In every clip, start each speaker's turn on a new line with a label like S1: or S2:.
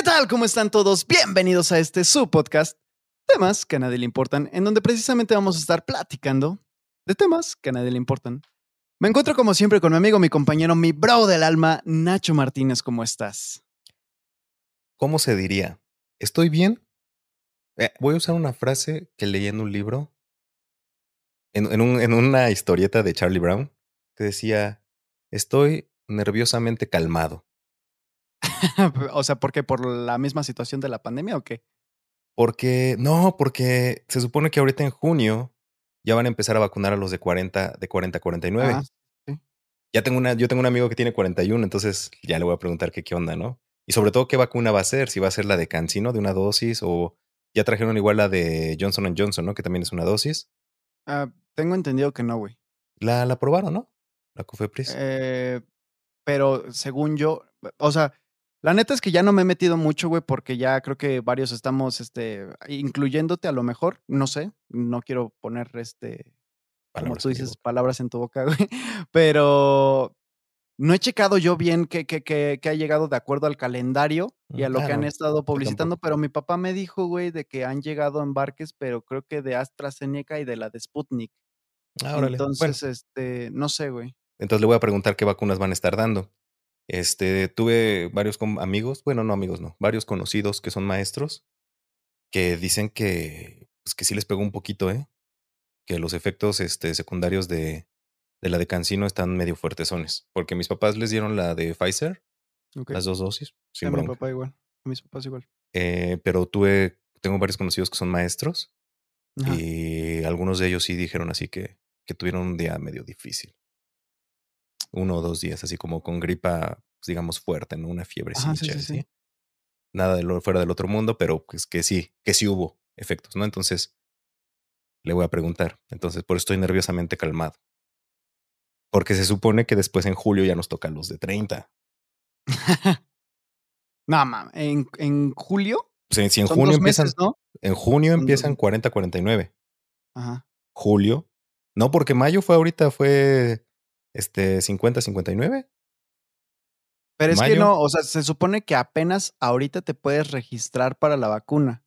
S1: ¿Qué tal? ¿Cómo están todos? Bienvenidos a este su podcast, temas que a nadie le importan, en donde precisamente vamos a estar platicando de temas que a nadie le importan. Me encuentro como siempre con mi amigo, mi compañero, mi bro del alma, Nacho Martínez. ¿Cómo estás?
S2: ¿Cómo se diría? ¿Estoy bien? Eh, voy a usar una frase que leí en un libro, en, en, un- en una historieta de Charlie Brown, que decía, estoy nerviosamente calmado.
S1: o sea, ¿por qué? ¿Por la misma situación de la pandemia o qué?
S2: Porque, no, porque se supone que ahorita en junio ya van a empezar a vacunar a los de 40, de 40 a 49.
S1: Ah, sí.
S2: Ya tengo una, yo tengo un amigo que tiene 41, entonces ya le voy a preguntar que qué onda, ¿no? Y sobre todo qué vacuna va a ser, si va a ser la de Cancino de una dosis o ya trajeron igual la de Johnson Johnson, ¿no? Que también es una dosis.
S1: Ah, tengo entendido que no, güey.
S2: La, la aprobaron, ¿no? La Cofepris.
S1: Eh, pero según yo, o sea, la neta es que ya no me he metido mucho, güey, porque ya creo que varios estamos, este, incluyéndote a lo mejor, no sé, no quiero poner, este, como tú dices, palabras en tu boca, güey, pero no he checado yo bien que, que, que, que ha llegado de acuerdo al calendario y
S2: Mm,
S1: a lo que han estado publicitando, pero mi papá me dijo, güey, de que han llegado embarques, pero creo que de AstraZeneca y de la de Sputnik.
S2: Ah. Bueno,
S1: Entonces, este, no sé, güey.
S2: entonces le voy a preguntar qué vacunas van a estar dando. Este, tuve varios amigos, bueno, no amigos, no, varios conocidos que son maestros que dicen que, pues que sí les pegó un poquito, ¿eh? Que los efectos este, secundarios de, de la de Cancino están medio fuertesones. Porque mis papás les dieron la de Pfizer, las dos dosis,
S1: A mi papá igual. A mis papás igual.
S2: Eh, pero tuve, tengo varios conocidos que son maestros
S1: Ajá.
S2: y algunos de ellos sí dijeron así que, que tuvieron un día medio difícil. Uno o dos días, así como con gripa, pues, digamos, fuerte, ¿no? Una
S1: Ajá, sí,
S2: fiebrecilla,
S1: sí.
S2: Nada de lo fuera del otro mundo, pero pues que sí, que sí hubo efectos, ¿no? Entonces, le voy a preguntar. Entonces, por eso estoy nerviosamente calmado. Porque se supone que después en julio ya nos toca los de 30.
S1: no, mames. ¿En, ¿En julio?
S2: Sea, si en
S1: Son
S2: junio empiezan,
S1: meses, ¿no?
S2: en junio
S1: Son
S2: empiezan
S1: meses.
S2: 40, 49.
S1: Ajá.
S2: Julio. No, porque mayo fue ahorita, fue este 50, 59.
S1: Pero es que no, o sea, se supone que apenas ahorita te puedes registrar para la vacuna.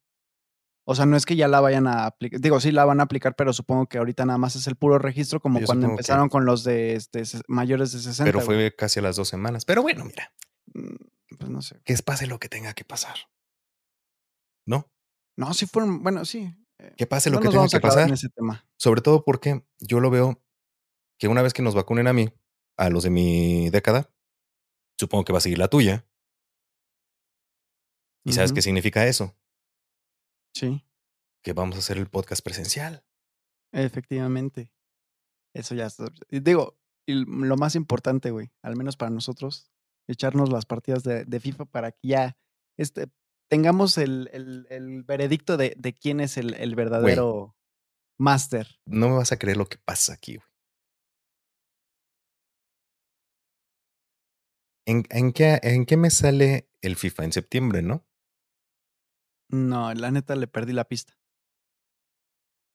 S1: O sea, no es que ya la vayan a aplicar. Digo, sí la van a aplicar, pero supongo que ahorita nada más es el puro registro, como
S2: Yo
S1: cuando
S2: que-
S1: empezaron con los de este, mayores de 60.
S2: Pero
S1: güey.
S2: fue casi a las dos semanas. Pero bueno, mira,
S1: Mm, Pues no sé.
S2: que pase lo que tenga que pasar. ¿No?
S1: No, sí fueron. Bueno, sí. eh,
S2: Que pase
S1: no
S2: lo que tenga que pasar.
S1: en ese tema.
S2: Sobre todo porque yo lo veo que una vez que nos vacunen a mí, a los de mi década, supongo que va a seguir la tuya. ¿Y sabes qué significa eso?
S1: Sí,
S2: Que vamos a hacer el podcast presencial.
S1: efectivamente. Eso ya está. y Digo, y lo más importante, güey, al menos para nosotros, echarnos las partidas de, de FIFA para que ya este, tengamos el, el- el veredicto de, de quién es el, el verdadero máster.
S2: No me vas a creer lo que pasa aquí, güey. ¿En, en qué, ¿En qué me sale el FIFA? En septiembre, ¿no?
S1: No, la neta le perdí la pista.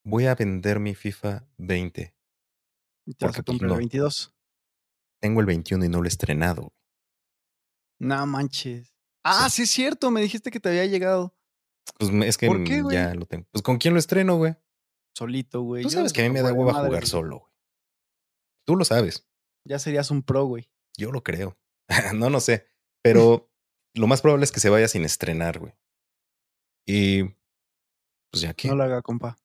S2: Voy a vender mi FIFA 20.
S1: Y Te vas a
S2: pues
S1: comprar
S2: no.
S1: el 22.
S2: Tengo el 21 y no lo he estrenado.
S1: No manches. Ah, sí es cierto, me dijiste que te había llegado
S2: Pues es que
S1: ¿Por qué,
S2: mm, ya lo tengo. Pues con quién lo estreno, güey.
S1: solito, güey.
S2: Tú
S1: Yo
S2: sabes que a mí me da hueva jugar solo, güey. Tú lo sabes.
S1: Ya serías un pro, güey.
S2: Yo lo creo. no, no sé. Pero lo más probable es que se vaya sin estrenar, güey. Y pues ya qué.
S1: No lo haga, compa.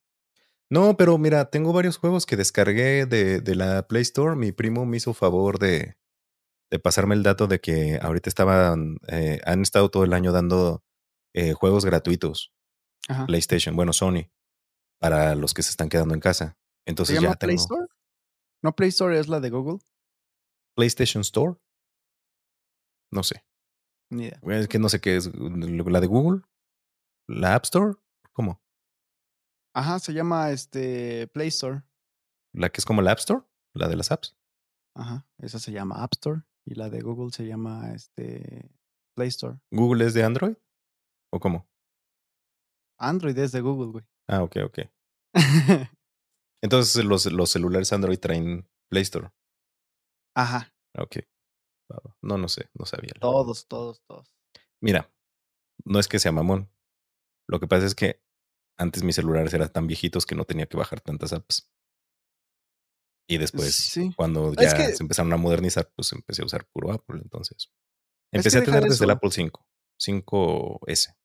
S2: No, pero mira, tengo varios juegos que descargué de, de la Play Store. Mi primo me hizo favor de, de pasarme el dato de que ahorita estaban, eh, han estado todo el año dando eh, juegos gratuitos.
S1: Ajá.
S2: PlayStation, bueno, Sony, para los que se están quedando en casa.
S1: ¿Se
S2: Entonces
S1: llama
S2: ya
S1: Play
S2: tengo
S1: Store? ¿No Play Store es la de Google?
S2: PlayStation Store. No sé.
S1: Ni idea.
S2: Es que no sé qué es. La de Google. La App Store. ¿Cómo?
S1: Ajá, se llama este Play Store.
S2: La que es como la App Store. La de las apps.
S1: Ajá, esa se llama App Store y la de Google se llama este Play Store.
S2: ¿Google es de Android? ¿O cómo?
S1: Android es de Google, güey.
S2: Ah, ok, ok. Entonces los, los celulares Android traen Play Store.
S1: Ajá,
S2: Ok. No, no sé, no sabía.
S1: todos, todos, todos.
S2: Mira, no es que sea mamón. Lo que pasa es que antes mis celulares eran tan viejitos que no tenía que bajar tantas apps. Y después,
S1: Sí.
S2: cuando
S1: Es
S2: ya
S1: que-
S2: se empezaron a modernizar, pues empecé a usar puro Apple. Entonces,
S1: que
S2: empecé a tener
S1: de
S2: desde el. Apple 5, 5S.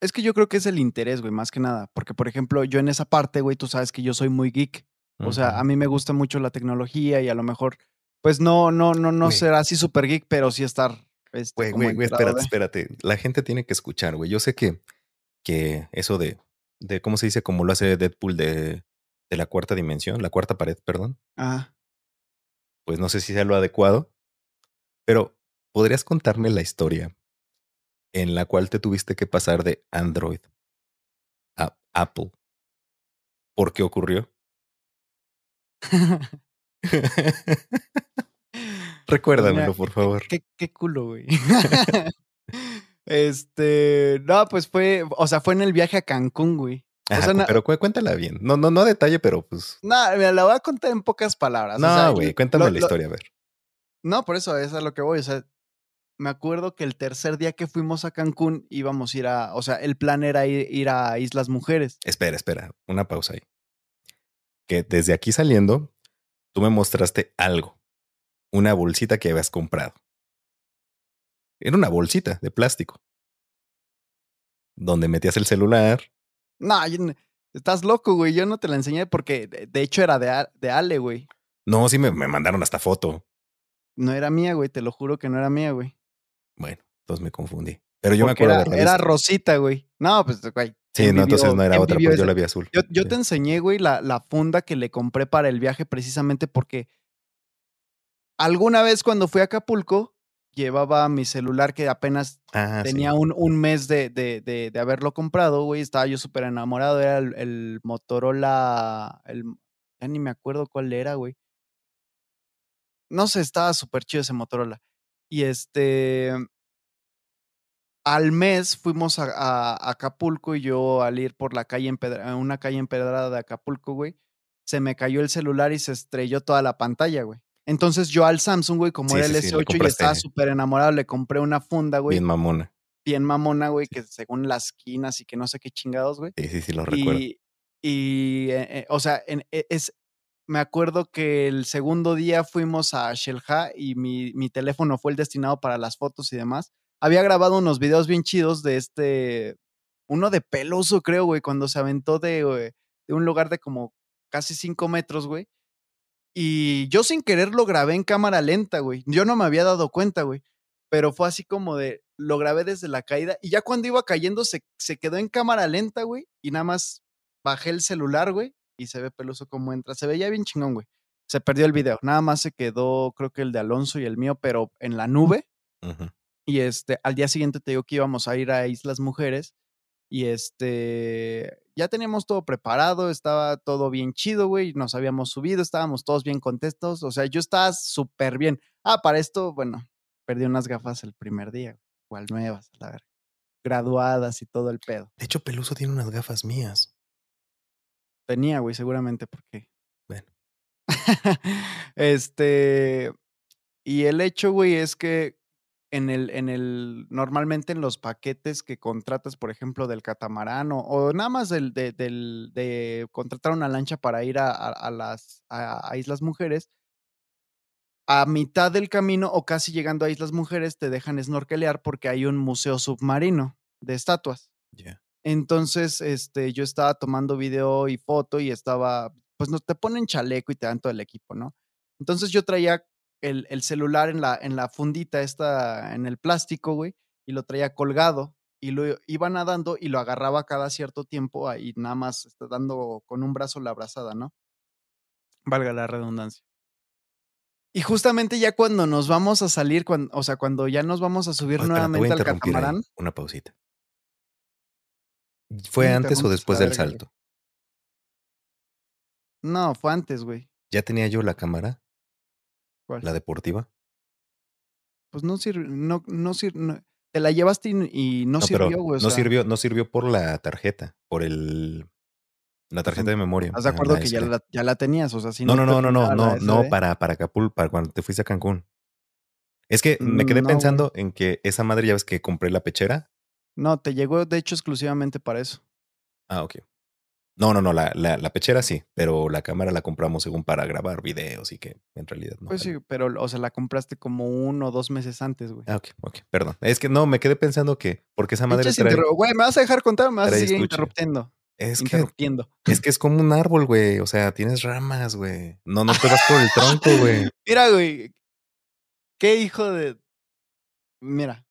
S1: Es que yo creo que es el interés, güey, más que nada. Porque, por ejemplo, yo en esa parte, güey, tú sabes que yo soy muy geek. O sea, a mí me gusta mucho la tecnología y a lo mejor, pues no, no, no, no
S2: Güey.
S1: ser así súper geek, pero sí estar. Este,
S2: Güey,
S1: como
S2: güey, güey, espérate,
S1: de-
S2: espérate. La gente tiene que escuchar, güey. Yo sé que, que eso de, de, ¿cómo se dice? Como lo hace Deadpool de, de la cuarta dimensión, la cuarta pared, perdón.
S1: Ah,
S2: Pues no sé si sea lo adecuado, pero ¿podrías contarme la historia en la cual te tuviste que pasar de Android a Apple? ¿Por qué ocurrió? Recuérdamelo, por favor.
S1: Qué, qué culo, güey. este, no, pues fue, o sea, fue en el viaje a Cancún, güey.
S2: Ajá,
S1: sea,
S2: pero cu- cuéntala bien. No, no, no detalle, pero pues.
S1: No, mira, la voy a contar en pocas palabras. o sea,
S2: No, güey, cuéntame
S1: lo-
S2: la
S1: lo-
S2: historia, a ver.
S1: No, por eso es a lo que voy. O sea, me acuerdo que el tercer día que fuimos a Cancún íbamos a ir a, o sea, el plan era ir, ir a Islas Mujeres.
S2: Espera, espera, una pausa ahí. Que desde aquí saliendo, tú me mostraste algo. Una bolsita que habías comprado. Era una bolsita de plástico. Donde metías el celular.
S1: No, estás loco, güey. Yo no te la enseñé porque de, hecho era de, de Ale, güey.
S2: No, sí me, me mandaron hasta foto.
S1: No era mía, güey. Te lo juro que no era mía, güey.
S2: Bueno, entonces me confundí. Pero yo me acuerdo
S1: era,
S2: de haberla
S1: era. Rosita, güey. No, pues, güey.
S2: Sí,
S1: ¿quién
S2: no, entonces no era otra, porque yo
S1: esa-
S2: la vi azul.
S1: Yo, yo
S2: Sí.
S1: te enseñé, güey, la, la funda que le compré para el viaje precisamente porque alguna vez cuando fui a Acapulco llevaba mi celular que apenas
S2: Ah,
S1: tenía
S2: sí.
S1: un, un mes de, de, de, de haberlo comprado, güey. Estaba yo súper enamorado. Era el, el Motorola. El, ya ni me acuerdo cuál era, güey. No sé, estaba súper chido ese Motorola. Y este. Al mes fuimos a, a- a Acapulco y yo al ir por la calle empedra- una calle empedrada de Acapulco, güey, se me cayó el celular y se estrelló toda la pantalla, güey. Entonces yo al Samsung, güey, como
S2: Sí,
S1: era el
S2: sí, le
S1: S8 y estaba súper enamorado, le compré una funda, güey
S2: Bien mamona.
S1: bien mamona, güey, que según las esquinas y que no sé qué chingados, güey.
S2: Sí, sí, sí, lo recuerdo.
S1: Y, eh, eh, o sea, en- e- es, me acuerdo que el segundo día fuimos a Shelja y mi, mi teléfono fue el destinado para las fotos y demás. Había grabado unos videos bien chidos de este, uno de Peloso, creo, güey, cuando se aventó de, de un lugar de como casi cinco metros, güey. Y yo sin querer lo grabé en cámara lenta, güey. Yo no me había dado cuenta, güey. Pero fue así como de, lo grabé desde la caída y ya cuando iba cayendo se, se quedó en cámara lenta, güey. Y nada más bajé el celular, güey. Y se ve peluso como entra. Se veía bien chingón, güey. Se perdió el video. Nada más se quedó, creo que el de Alonso y el mío, pero en la nube. Y este, al día siguiente te digo que íbamos a ir a Islas Mujeres. Y este, ya teníamos todo preparado, estaba todo bien chido, güey. Nos habíamos subido, estábamos todos bien contentos. O sea, yo estaba súper bien. Ah, para esto, bueno, perdí unas gafas el primer día, igual nuevas, la verdad. Graduadas y todo el pedo.
S2: De hecho, Peluso tiene unas gafas mías.
S1: Tenía, güey, seguramente porque.
S2: Bueno.
S1: este. Y el hecho, güey, es que en el, en el, normalmente en los paquetes que contratas, por ejemplo, del catamarán o, o nada más del, de, del- de contratar una lancha para ir a, a- a las a, Islas Mujeres, a mitad del camino o casi llegando a Islas Mujeres te dejan snorkelear porque hay un museo submarino de estatuas. Entonces, este, yo estaba tomando video y foto y estaba, pues no te ponen chaleco y te dan todo el equipo, ¿no? Entonces yo traía el, el celular en la, en la fundita esta, en el plástico, güey, y lo traía colgado y lo iba nadando y lo agarraba cada cierto tiempo ahí nada más está dando con un brazo la abrazada, ¿no? Valga la redundancia. Y justamente ya cuando nos vamos a salir, cuan- o sea, cuando ya nos vamos a subir nuevamente al
S2: ahí,
S1: catamarán,
S2: Una pausita. ¿Fue antes o después del salto?
S1: no, fue antes, güey.
S2: ¿Ya tenía yo la cámara,
S1: ¿Cuál?
S2: la deportiva?
S1: Pues no sirvió, no, no sirvió, te la llevaste y, y no,
S2: No,
S1: sirvió, güey.
S2: no
S1: sea,
S2: sirvió, no sirvió por la tarjeta, por el la tarjeta de memoria.
S1: ¿Estás de acuerdo
S2: la
S1: que ya
S2: SD.
S1: la, ya la tenías? O sea, si
S2: No, no, no, no, no, no, no, para, para Acapulco, para cuando te fuiste a Cancún. Es que me quedé
S1: no, güey.
S2: pensando en que esa madre, ya ves que compré la pechera
S1: No, te llegó de hecho exclusivamente para eso.
S2: Ah, okey. No, no, no, la la la pechera sí, pero la cámara la compramos según para grabar videos y que en realidad no
S1: Pues sí, pero, o sea, la compraste como 1 o 2 meses antes, güey.
S2: Ah, okey, okey, perdón. Es que no, me quedé pensando que porque esa madre trae
S1: güey, ¿me vas a dejar contar me vas a seguir
S2: estuche.
S1: interrumpiendo?
S2: Es que
S1: Interrumpiendo.
S2: es que es como un árbol, güey, o sea, tienes ramas, güey. No, no te vas por el tronco, güey.
S1: Mira, güey. Qué hijo de Mira,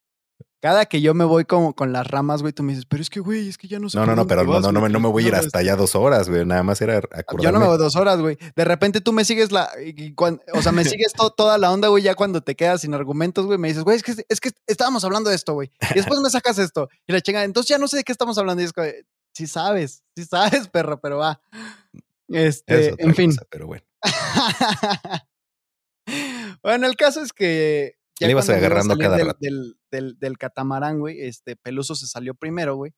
S1: cada que yo me voy como con las ramas, güey, tú me dices: "Pero es que, güey, es que ya no sé
S2: No, no, no, pero no
S1: vas,
S2: no no me no me voy a ir hasta
S1: este"
S2: allá 2 horas, güey, nada más era
S1: Yo no me
S2: acordarme.
S1: voy 2 horas, güey. De repente tú me sigues la y o sea, me sigues to toda la onda, güey, ya cuando te quedas sin argumentos, güey, me dices: "Güey, es que es que estábamos hablando de esto, güey, y después me sacas esto", y la chingada. Entonces ya no sé de qué estamos hablando, y es de: "Sí sabes, sí sabes, perro, pero va".
S2: Es
S1: Este, en fin.
S2: cosa, pero bueno.
S1: Bueno, el caso es que ya
S2: Le ibas
S1: iba a
S2: agarrando cada
S1: del
S2: rato.
S1: del del del catamarán, güey, este, Peluso se salió primero, güey,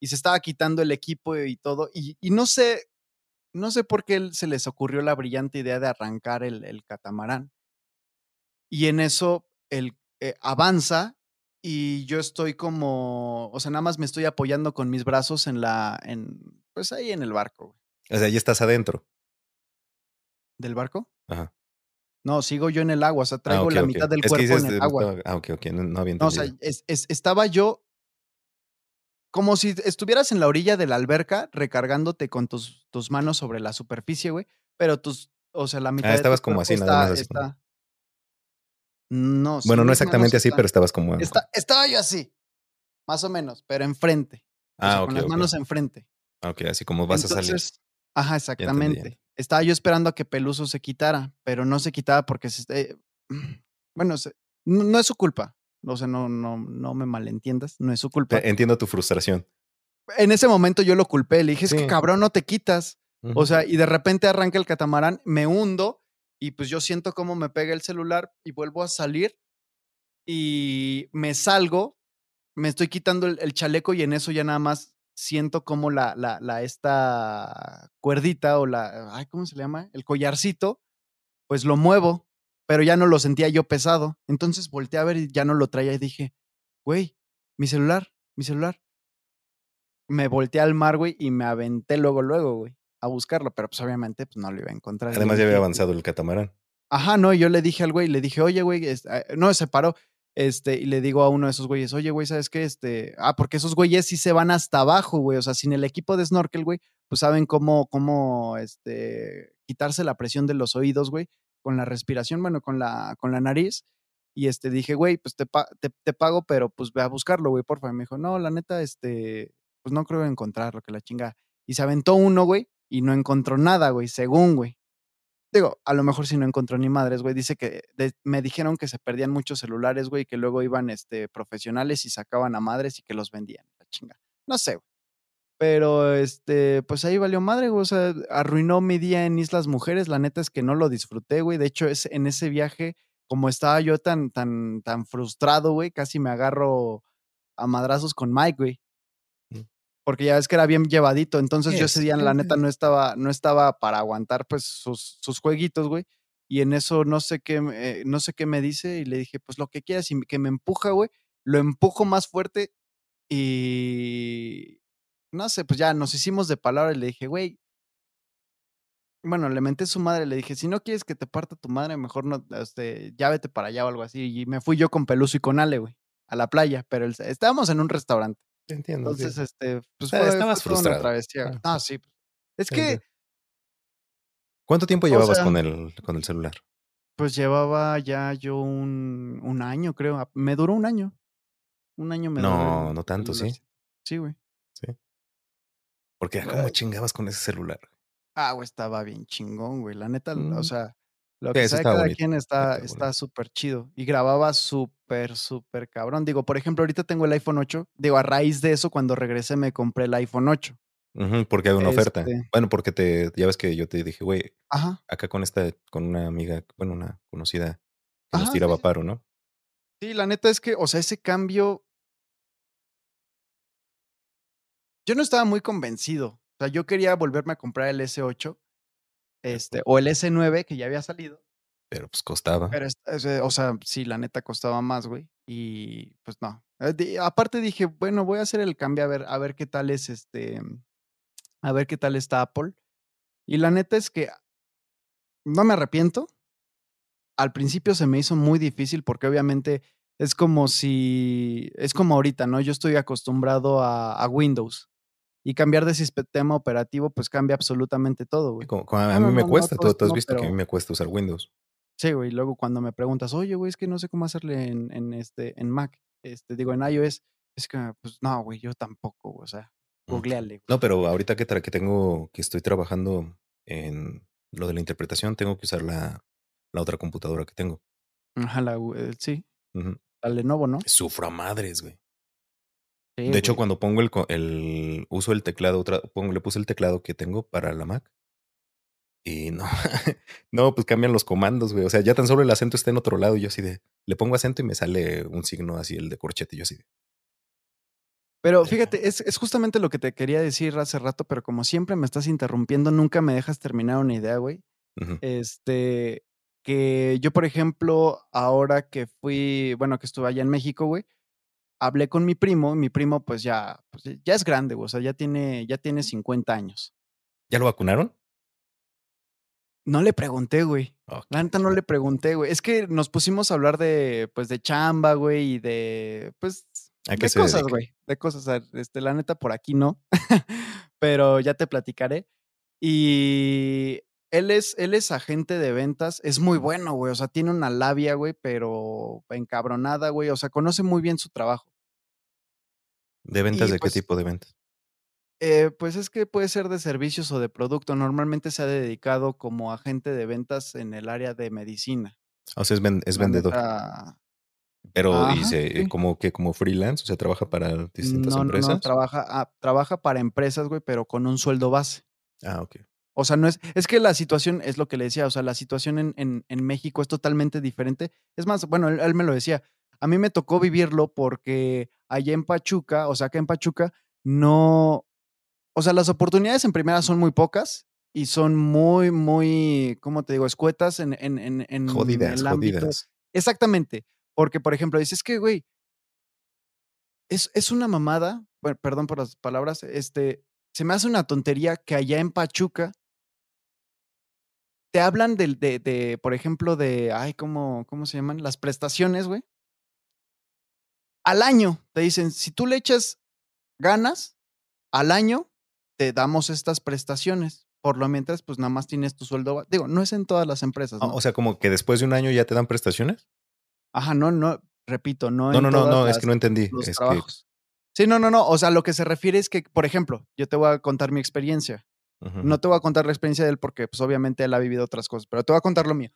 S1: y se estaba quitando el equipo y todo, y y no sé no sé por qué él se les ocurrió la brillante idea de arrancar el el catamarán. Y en eso él, eh, avanza y yo estoy como, o sea, nada más me estoy apoyando con mis brazos en la en, pues, ahí en el barco, güey.
S2: O sea, ya estás adentro.
S1: ¿Del barco?
S2: Ajá.
S1: No, sigo yo en el agua, o sea,
S2: Ah,
S1: traigo la mitad del
S2: Es
S1: cuerpo en el
S2: de no
S1: agua.
S2: ah, okey, okey, no no había
S1: No, o sea,
S2: entendido.
S1: es es estaba yo como si estuvieras en la orilla de la alberca recargándote con tus tus manos sobre la superficie, güey, pero tus o sea, la mitad
S2: Ah,
S1: de tu
S2: estabas como así, nada
S1: está
S2: más así
S1: está No, sí,
S2: Bueno, no exactamente así, pero estabas como
S1: esta estaba yo así, más o menos, pero enfrente, o sea,
S2: Ah,
S1: con
S2: okey,
S1: las manos enfrente.
S2: Ah, okey, así como vas a salir.
S1: Ajá, exactamente. Estaba yo esperando a que Peluso se quitara, pero no se quitaba porque se este bueno, se no no es su culpa, o sea, no no no me malentiendas, no es su culpa.
S2: Entiendo tu frustración.
S1: En ese momento yo lo culpé, le dije: "Es que cabrón, no te quitas". O sea, y de repente arranca el catamarán, me hundo y, pues, yo siento cómo me pega el celular y vuelvo a salir, y me salgo, me estoy quitando el el chaleco y en eso ya nada más siento como la la la esta cuerdita o la ay, ¿cómo se le llama? El collarcito, pues, lo muevo, pero ya no lo sentía yo pesado. Entonces volteé a ver y ya no lo traía y dije: "Güey, mi celular, mi celular". Me volteé al mar, güey, y me aventé luego, luego, güey, a buscarlo, pero, pues, obviamente, pues, no lo iba a encontrar.
S2: Además, ya había avanzado el catamarán.
S1: Ajá, no, yo le dije al güey, le dije: "Oye, güey", este, ah, no, se paró, este, y le digo a uno de esos güeyes: "Oye, güey, ¿sabes qué?". Este, ah, porque esos güeyes sí se van hasta abajo, güey, o sea, sin el equipo de snorkel, güey, pues, saben cómo cómo, este, quitarse la presión de los oídos, güey, con la respiración, bueno, con la con la nariz. Y, este, dije: "Güey, pues, te te pago, pero, pues, ve a buscarlo, güey, porfa". Y me dijo: "No, la neta, este, pues, no creo encontrarlo, que la chingada". Y se aventó uno, güey, y no encontró nada, güey, según, güey. Digo, a lo mejor sí no encontró ni madres, güey, dice que me dijeron que se perdían muchos celulares, güey, que luego iban, este, profesionales y sacaban a madres y que los vendían, la chingada. No sé, güey. Pero, este, pues, ahí valió madre, güey, o sea, arruinó mi día en Islas Mujeres, la neta es que no lo disfruté, güey. De hecho, es en ese viaje, como estaba yo tan tan tan frustrado, güey, casi me agarro a madrazos con Mike, güey. Porque ya ves que era bien llevadito. Entonces, yo ese
S2: Es
S1: día, la neta, no estaba no estaba para aguantar, pues, sus sus jueguitos, güey. Y en eso no sé qué eh, no sé qué me dice, y le dije: "Pues, lo que quieras", y que me empuja, güey, lo empujo más fuerte y no sé, pues, ya nos hicimos de palabra y le dije: "Güey" bueno, le menté su madre, le dije: "Si no quieres que te parta tu madre, mejor no, este, ya vete para allá", o algo así. Y me fui yo con Peluso y con Ale, güey, a la playa, pero el estábamos en un restaurante.
S2: Entiendo,
S1: Entonces, este, pues,
S2: Ah,
S1: fue fue
S2: estabas
S1: toda una
S2: frustrado.
S1: travesía.
S2: Ah,
S1: Ah,
S2: sí.
S1: sí. Es que.
S2: ¿Cuánto tiempo
S1: O
S2: llevabas
S1: sea
S2: con el con el celular?
S1: Pues, llevaba ya yo un un año, creo, me duró un año. Un año me duró
S2: No, no tanto, ¿sí?
S1: Sí, güey.
S2: Sí. Porque, ¿cómo chingabas con ese celular?
S1: Ah, güey, estaba bien chingón, güey. La neta, o
S2: Mm.
S1: sea, lo que
S2: Sí,
S1: cada
S2: bonito.
S1: quien está
S2: Está bonito.
S1: superchido. Y grababa súper, supercabrón. Digo, por ejemplo, ahorita tengo el iPhone 8. Digo, a raíz de eso, cuando regresé, me compré el iPhone 8.
S2: Ujú, porque había una oferta.
S1: Este
S2: Bueno, porque te ya ves que yo te dije: "Güey, acá con esta con una amiga, bueno, una conocida que nos
S1: Ajá,
S2: tiraba
S1: sí.
S2: paro", ¿no?
S1: Sí, la neta es que, o sea, ese cambio yo no estaba muy convencido. O sea, yo quería volverme a comprar el S8, este, o el S9, que ya había salido.
S2: Pero, pues, costaba.
S1: Pero, o sea, sí, la neta costaba más, güey, y pues no. Eh, aparte dije: "Bueno, voy a hacer el cambio a ver a ver qué tal es, este, a ver qué tal está Apple". Y la neta es que no me arrepiento. Al principio se me hizo muy difícil porque, obviamente, es como si es como ahorita, ¿no? Yo estoy acostumbrado a a Windows, y cambiar de sistema operativo, pues, cambia absolutamente todo, güey.
S2: A mí
S1: Bueno,
S2: me
S1: no
S2: cuesta,
S1: todo
S2: tú tú has visto que a mí me cuesta usar Windows.
S1: Sí, güey, y luego cuando me preguntas: "Oye, güey, es que no sé cómo hacerle en en, este, en Mac", este, digo, en iOS, es que, pues no, güey, yo tampoco, o sea, googleale, güey.
S2: No, pero ahorita que que tengo que estoy trabajando en lo de la interpretación, tengo que usar la la otra computadora que tengo.
S1: Ajá, la eh, sí, la Lenovo, ¿no?
S2: Sufro a madres, güey.
S1: Sí,
S2: De hecho, cuando pongo el uso el teclado otra pongo le puse el teclado que tengo para la Mac y no, no, pues cambian los comandos, güey. O sea, ya tan solo el acento está en otro lado, y yo así de le pongo acento y me sale un signo así, el de corchete, y yo así de
S1: Pero fíjate, es es justamente lo que te quería decir hace rato, pero como siempre me estás interrumpiendo, nunca me dejas terminar una idea, güey. Este, que yo, por ejemplo, ahora que fui, bueno, que estuve allá en México, güey, hablé con mi primo, mi primo, pues ya, pues ya es grande, güey, o sea, ya tiene ya tiene 50 años.
S2: ¿Ya lo vacunaron?
S1: No le pregunté, güey. La
S2: Okey,
S1: neta no le pregunté, güey. Es que nos pusimos a hablar de, pues, de chamba, güey, y de, pues,
S2: ¿A qué
S1: de
S2: se
S1: cosas, güey, de cosas, este, la neta por aquí no, pero ya te platicaré. Y él es él es agente de ventas, es muy bueno, güey, o sea, tiene una labia, güey, pero encabronada, güey, o sea, conoce muy bien su trabajo.
S2: ¿De ventas
S1: Y
S2: de qué
S1: pues
S2: tipo de ventas?
S1: Eh, pues es que puede ser de servicios o de producto. Normalmente se ha dedicado como agente de ventas en el área de medicina.
S2: O sea, es ven es vendedor. Pero, ¿y se
S1: sí.
S2: como qué, como freelance, o sea, trabaja para distintas
S1: No, no, no,
S2: empresas?
S1: trabaja ah, trabaja para empresas, güey, pero con un sueldo base.
S2: Ah, okey.
S1: O sea, no es es que la situación es lo que le decía, o sea, la situación en en en México es totalmente diferente. Es más, bueno, él él me lo decía, a mí me tocó vivirlo porque allá en Pachuca, o sea, acá en Pachuca, no o sea, las oportunidades en primera son muy pocas y son muy, muy, ¿cómo te digo?, escuetas en en en en
S2: Jodidas,
S1: el ámbito
S2: jodidas.
S1: exactamente, porque, por ejemplo, dices: "Es que, güey" es es una mamada, per perdón por las palabras, este, se me hace una tontería que allá en Pachuca te hablan del de de, por ejemplo, de, ay, ¿cómo cómo se llaman?, las prestaciones, güey al año, te dicen: "Si tú le echas ganas, al año te damos estas prestaciones, por lo mientras, pues, nada más tienes tu sueldo ba", digo, no es en todas las empresas,
S2: O
S1: ¿no?
S2: o sea, ¿como que después de un año ya te dan prestaciones?
S1: Ajá, no no, repito, no
S2: No,
S1: en
S2: no, no, no, es que no entendí, es que.
S1: Sí, no, no, no, o sea, lo que se refiere es que, por ejemplo, yo te voy a contar mi experiencia. No te voy a contar la experiencia de él porque, pues, obviamente, él ha vivido otras cosas, pero te voy a contar lo mío.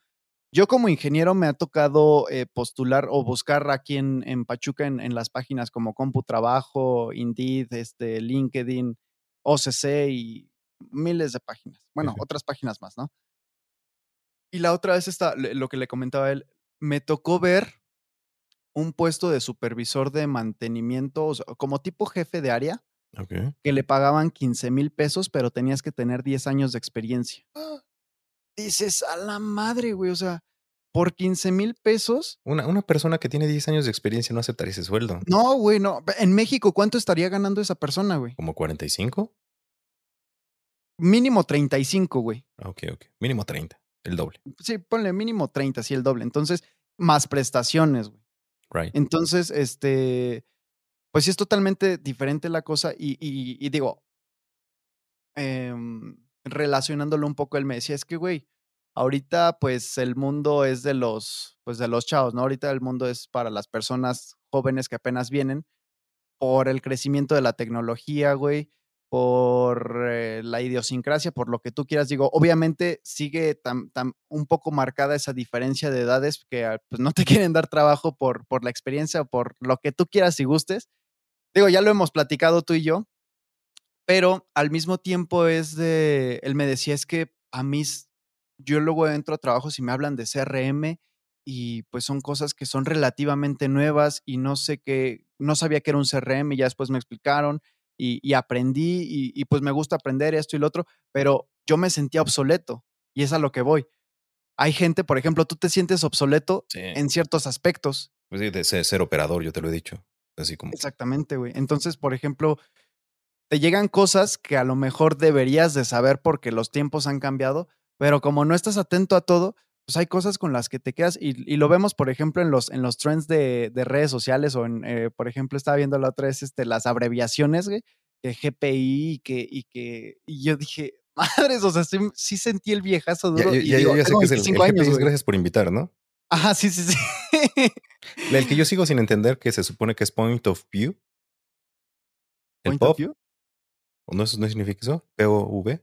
S1: Yo, como ingeniero, me ha tocado, eh, postular o buscar aquí en en Pachuca en en las páginas como CompuTrabajo, Indeed, este, LinkedIn, OCC y miles de páginas. Bueno,
S2: sí.
S1: otras páginas más, ¿no? Y la otra vez esta lo que le comentaba a él, me tocó ver un puesto de supervisor de mantenimiento, o sea, como tipo jefe de área que le pagaban 15,000 pesos, pero tenías que tener 10 años de experiencia. Dices: "A la madre, güey", o sea, por 15,000 pesos
S2: Una una persona que tiene 10 años de experiencia no aceptaría ese sueldo.
S1: No, güey, no. En México, ¿cuánto estaría ganando esa persona, güey?
S2: ¿Como 45?
S1: Mínimo 35, güey.
S2: Ah, okey, okey. Mínimo 30, el doble.
S1: Sí, ponle mínimo 30, sí, el doble. Entonces, más prestaciones, güey.
S2: Right.
S1: Entonces, este, pues sí es totalmente diferente la cosa y y y digo em, relacionándolo un poco, él me decía: "Es que, güey, ahorita, pues, el mundo es de los, pues, de los chavos, ¿no? Ahorita el mundo es para las personas jóvenes que apenas vienen, por el crecimiento de la tecnología, güey, por, eh, la idiosincrasia, por lo que tú quieras". Digo, obviamente sigue tam tam un poco marcada esa diferencia de edades que, ah, pues, no te quieren dar trabajo por por la experiencia o por lo que tú quieras y gustes. Digo, ya lo hemos platicado tú y yo pero al mismo tiempo es de él me decía: "Es que a mí yo luego entro a trabajos y me hablan de CRM y, pues, son cosas que son relativamente nuevas y no sé qué no sabía que era un CRM y ya después me explicaron y y aprendí y y, pues, me gusta aprender esto y lo otro, pero yo me sentía obsoleto y es a lo que voy". hay gente, por ejemplo, tú te sientes obsoleto
S2: Sí.
S1: en ciertos aspectos.
S2: Pues sí, de ser, ser operador, yo te lo he dicho. Así como.
S1: Exactamente, güey. Entonces, por ejemplo, te llegan cosas que a lo mejor deberías de saber porque los tiempos han cambiado, pero como no estás atento a todo, pues hay cosas con las que te quedas y, y lo vemos, por ejemplo, en los, en los trends de, de redes sociales o en, eh, por ejemplo, estaba viendo la otra vez este, las abreviaciones, güey, que GPI y que, y que, y yo dije, madres, o sea, sí, sí sentí el viejazo duro.
S2: ya-
S1: y
S2: ya-
S1: digo,
S2: ya sé que es el, el
S1: 25
S2: GPI
S1: años,
S2: es gracias por invitar, ¿no?
S1: Ajá, sí, sí, sí.
S2: El que yo sigo sin entender que se supone que es point of view. El
S1: Point of view.
S2: ¿O no, eso no significa eso? P-O-V.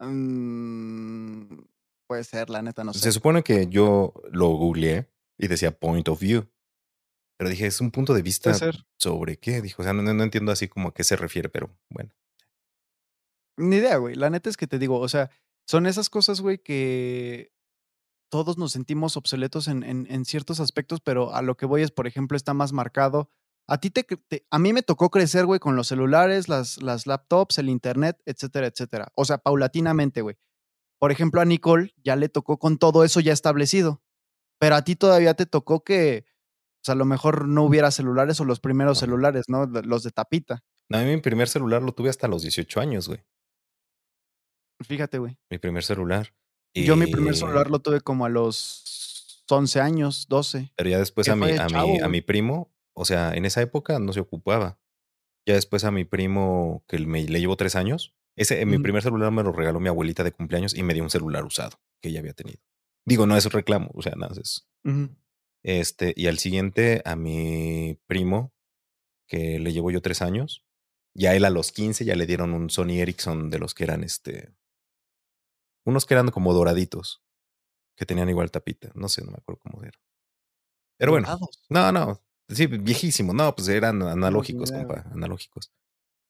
S1: Mm, puede ser, la neta, no sé.
S2: Se supone que yo lo googleé y decía point of view. Pero dije, es un punto de vista sobre qué. Dijo, o sea, no, no- no entiendo así como a qué se refiere, pero bueno.
S1: Ni idea, güey. La neta es que te digo, o sea, son esas cosas, güey, que todos nos sentimos obsoletos en, en- en ciertos aspectos, pero a lo que voy es, por ejemplo, está más marcado. A ti te, a mí me tocó crecer, güey, con los celulares, las, las laptops, el internet, etcétera, etcétera. O sea, paulatinamente, güey. Por ejemplo, a Nicole ya le tocó con todo eso ya establecido, pero a ti todavía te tocó que, pues, a lo mejor no hubiera celulares o los primeros celulares, ¿no? Los de tapita.
S2: A mí mi primer celular lo tuve hasta los 18 años, güey.
S1: Fíjate, güey.
S2: Mi primer celular.
S1: Yo mi primer
S2: Y-
S1: celular lo tuve como a los 11 años, 12.
S2: Pero ya después a mi, a,
S1: chavo,
S2: mi, a mi primo, o sea, en esa época no se ocupaba. Ya después a mi primo, que me, le llevo tres años, ese, mi
S1: Ujú.
S2: primer celular me lo regaló mi abuelita de cumpleaños y me dio un celular usado que ella había tenido. Digo, no es reclamo, o sea, nada, es.
S1: Ujú.
S2: Este, y al siguiente, a mi primo, que le llevo yo tres años, ya él a los 15 ya le dieron un Sony Ericsson de los que eran este. Unos que eran como doraditos, que tenían igual tapita. No sé, no me acuerdo cómo era. Pero bueno, no, no. Sí, viejísimo. No, pues eran analógicos, compa. Analógicos.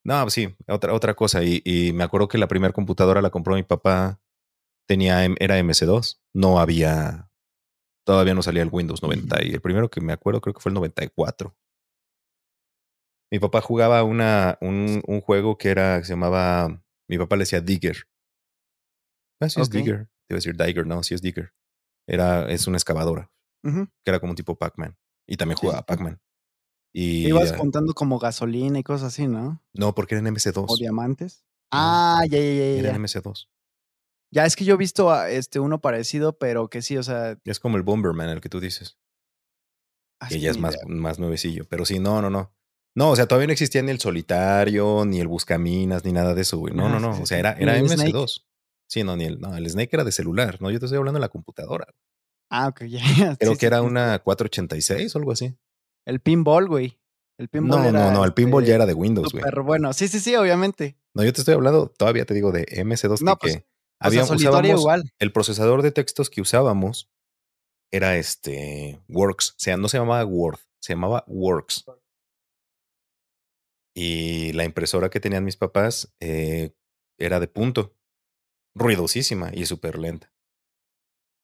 S2: No, pues sí, otra, otra cosa. Y, y me acuerdo que la primera computadora la compró mi papá. Tenía, era MC2. No había. Todavía no salía el Windows 90. Y el primero que me acuerdo creo que fue el 94. Mi papá jugaba una, un, un juego que era, que se llamaba. Mi papá le decía Digger. Ah, sí es. Digger. Te iba a decir Digger, no, sí es Digger. Era, es una excavadora que era como un tipo Pac-Man. Y también jugaba
S1: sí.
S2: Pac-Man. Y
S1: Ibas
S2: ah,
S1: contando como gasolina y cosas así, ¿no?
S2: no, porque eran
S1: O
S2: MC2.
S1: diamantes. Ah, ya, ya, ya, ya.
S2: Eran
S1: Ya,
S2: MC2.
S1: Ya, es que yo he visto a, este, uno parecido, pero que sí, o sea.
S2: Es como el Bomberman, el que tú dices.
S1: ah,
S2: Que ya es más, más nuevecillo. Pero sí, no, no, no. No, o sea, todavía no existía ni el solitario, ni el buscaminas, ni nada de eso, güey. No, no,
S1: sí,
S2: no.
S1: sí,
S2: O sea, era, era
S1: el Snake.
S2: MC2. Sí, no, ni el, no, el Snake era de celular, ¿no? Yo te estoy hablando de la computadora.
S1: Ah, ok, ya.
S2: Creo
S1: Sí,
S2: que
S1: sí,
S2: era una
S1: razón.
S2: 486 o algo así.
S1: El pinball, güey. El pinball
S2: No,
S1: era.
S2: no, no, el pinball ya
S1: este,
S2: era de Windows, güey.
S1: Súper bueno. Sí, sí, sí, obviamente.
S2: No, yo te estoy hablando, todavía te digo de MC2
S1: No,
S2: que,
S1: pues,
S2: que
S1: O sea,
S2: había,
S1: solitario
S2: usábamos
S1: igual.
S2: el procesador de textos que usábamos era este Works, o sea, no se llamaba Word, se llamaba Works. Y la impresora que tenían mis papás eh, era de punto, ruidosísima y súper lenta.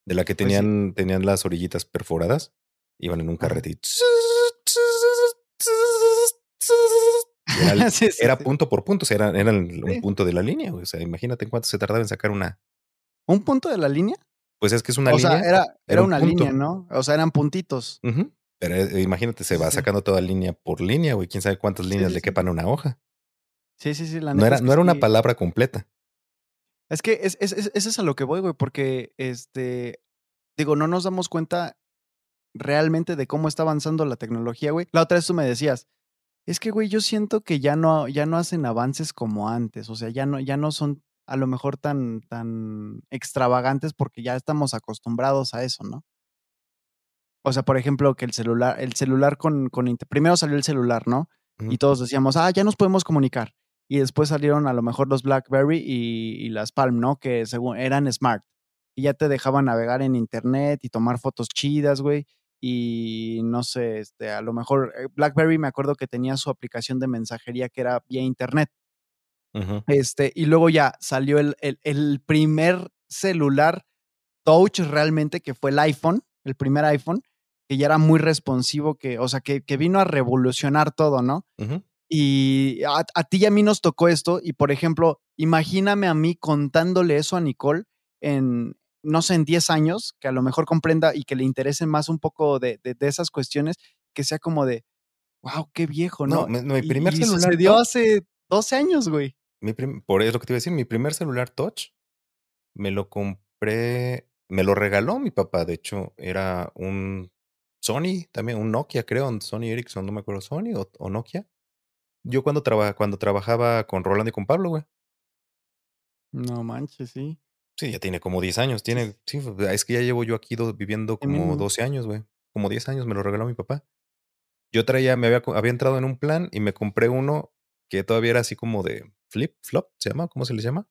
S2: De la que
S1: Pues sí.
S2: tenían, tenían las orillitas perforadas, iban en un. Y Era,
S1: sí, sí,
S2: era punto por punto, o sea, era, era el- un punto de la línea. O sea, imagínate en cuánto se tardaba en sacar una.
S1: ¿Un punto de la línea?
S2: Pues es que es una
S1: o
S2: línea.
S1: sea, era, era
S2: un
S1: una
S2: punto.
S1: línea, ¿no? O sea, eran puntitos.
S2: Pero eh, imagínate, se va sacando toda línea por línea, güey. Quién sabe cuántas líneas le quepan a una hoja.
S1: Sí, sí, sí, la
S2: No era, no era una palabra completa.
S1: Es que es, es, es- eso es a lo que voy, güey, porque, este, digo, no nos damos cuenta realmente de cómo está avanzando la tecnología, güey. La otra vez tú me decías, es que, güey, yo siento que ya no, ya no hacen avances como antes, o sea, ya no, ya no son a lo mejor tan, tan extravagantes porque ya estamos acostumbrados a eso, ¿no? O sea, por ejemplo, que el celular, el celular con, con primero salió el celular, ¿no? Y todos decíamos, ah, ya nos podemos comunicar. Y después salieron a lo mejor los BlackBerry y, y las Palm, ¿no? Que según eran smart. Y ya te dejaban navegar en internet y tomar fotos chidas, güey. Y no sé, este, a lo mejor eh, BlackBerry me acuerdo que tenía su aplicación de mensajería que era vía internet. Este, y luego ya salió el, el- el primer celular touch realmente, que fue el iPhone, el primer iPhone, que ya era muy responsivo, que, o sea, que, que vino a revolucionar todo, ¿no?
S2: Ujú.
S1: Y a, a ti y a mí nos tocó esto, y por ejemplo, imagíname a mí contándole eso a Nicole en, no sé, en 10 años, que a lo mejor comprenda y que le interesen más un poco de de de esas cuestiones, que sea como de, guau, qué viejo,
S2: No,
S1: ¿no?
S2: mi mi
S1: Y
S2: primer
S1: y
S2: celular
S1: sucedió
S2: touch
S1: hace 12 años, güey.
S2: mi por eso es lo que te iba a decir, mi primer celular touch me lo compré me lo regaló mi papá, de hecho, era un Sony, también un Nokia, creo, un Sony Ericsson, no me acuerdo, ¿Sony o o Nokia? Yo cuando traba cuando trabajaba con Rolando y con Pablo, güey.
S1: No manches, sí.
S2: Sí, ya tiene como 10 años, tiene sí, es que ya llevo yo aquí do viviendo como
S1: mismo.
S2: 12 años, güey, como 10 años, me lo regaló mi papá. Yo traía me había entrado en un plan y me compré uno que todavía era así como de flip, flop, ¿se llama? ¿Cómo se les llama?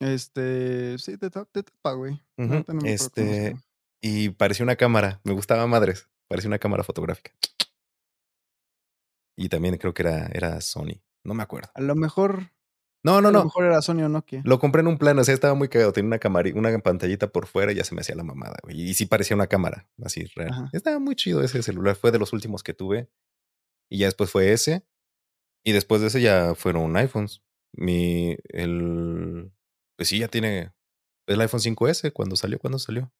S1: Este, sí, de ta de tapa, güey. No
S2: este, y parecía una cámara, me gustaba madres, parecía una cámara fotográfica. Y también creo que era era Sony, no me acuerdo.
S1: A lo mejor
S2: No,
S1: sí,
S2: no,
S1: a lo
S2: no.
S1: mejor era Sony o Nokia.
S2: Lo compré en un plan, o sea, estaba muy cagado, tenía una camari una pantallita por fuera y ya se me hacía la mamada, güey, y sí parecía una cámara, así real.
S1: Ajá.
S2: Estaba muy chido ese celular, fue de los últimos que tuve, y ya después fue ese, y después de ese ya fueron iPhones. Mi el pues sí, ya tiene el iPhone 5S, ¿cuándo salió? ¿Cuándo salió?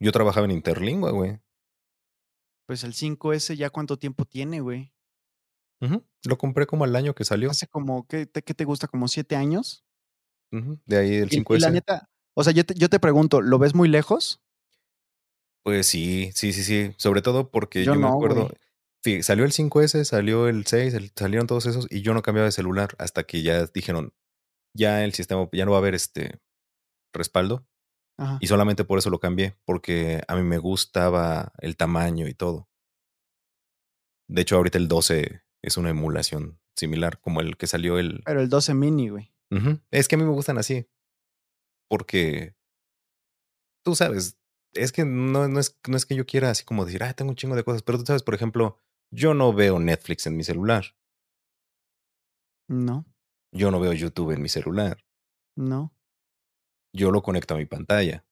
S2: Yo trabajaba en Interlingua, güey.
S1: Pues el 5S, ¿ya cuánto tiempo tiene, güey?
S2: Lo compré como al año que salió.
S1: Hace como, ¿qué te qué te gusta? ¿Como 7 años?
S2: De ahí el
S1: Y y la
S2: 5S.
S1: neta, o sea, yo te yo te pregunto, ¿lo ves muy lejos?
S2: Pues sí, sí, sí, sí, sobre todo porque
S1: Yo
S2: yo me
S1: no,
S2: acuerdo, sí, salió el 5S, salió el 6, el salieron todos esos y yo no cambiaba de celular hasta que ya dijeron: "Ya el sistema ya no va a haber, este, respaldo",
S1: Ajá.
S2: y solamente por eso lo cambié, porque a mí me gustaba el tamaño y todo. De hecho, ahorita el 12 es una emulación similar, como el que salió el
S1: Pero el 12 mini, güey.
S2: Es que a mí me gustan así. Porque tú sabes, es que no no es no es que yo quiera así como decir: "Ah, tengo un chingo de cosas", pero tú sabes, por ejemplo, yo no veo Netflix en mi celular.
S1: No.
S2: Yo no veo YouTube en mi celular.
S1: No.
S2: Yo lo conecto a mi pantalla.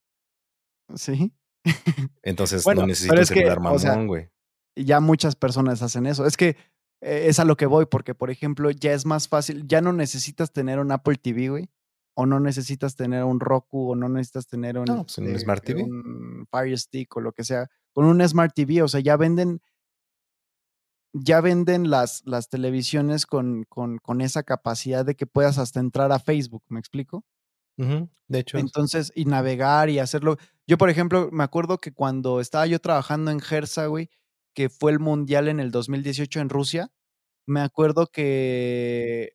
S1: Sí.
S2: Entonces, no
S1: Bueno,
S2: necesito
S1: es que,
S2: celular
S1: o sea,
S2: mamón, güey.
S1: ya muchas personas hacen eso. Es que, e es a lo que voy, porque, por ejemplo, ya es más fácil, ya no necesitas tener un Apple TV, güey, o no necesitas tener un Roku, o no necesitas tener un,
S2: No, pues, un
S1: este,
S2: Smart TV.
S1: un Fire Stick o lo que sea. Con un Smart TV, o sea, ya venden ya venden las las televisiones con con con esa capacidad de que puedas hasta entrar a Facebook, ¿me explico?
S2: De hecho es
S1: Entonces, y navegar y hacerlo. Yo, por ejemplo, me acuerdo que cuando estaba yo trabajando en GERSA, güey, que fue el mundial en el 2018 en Rusia, me acuerdo que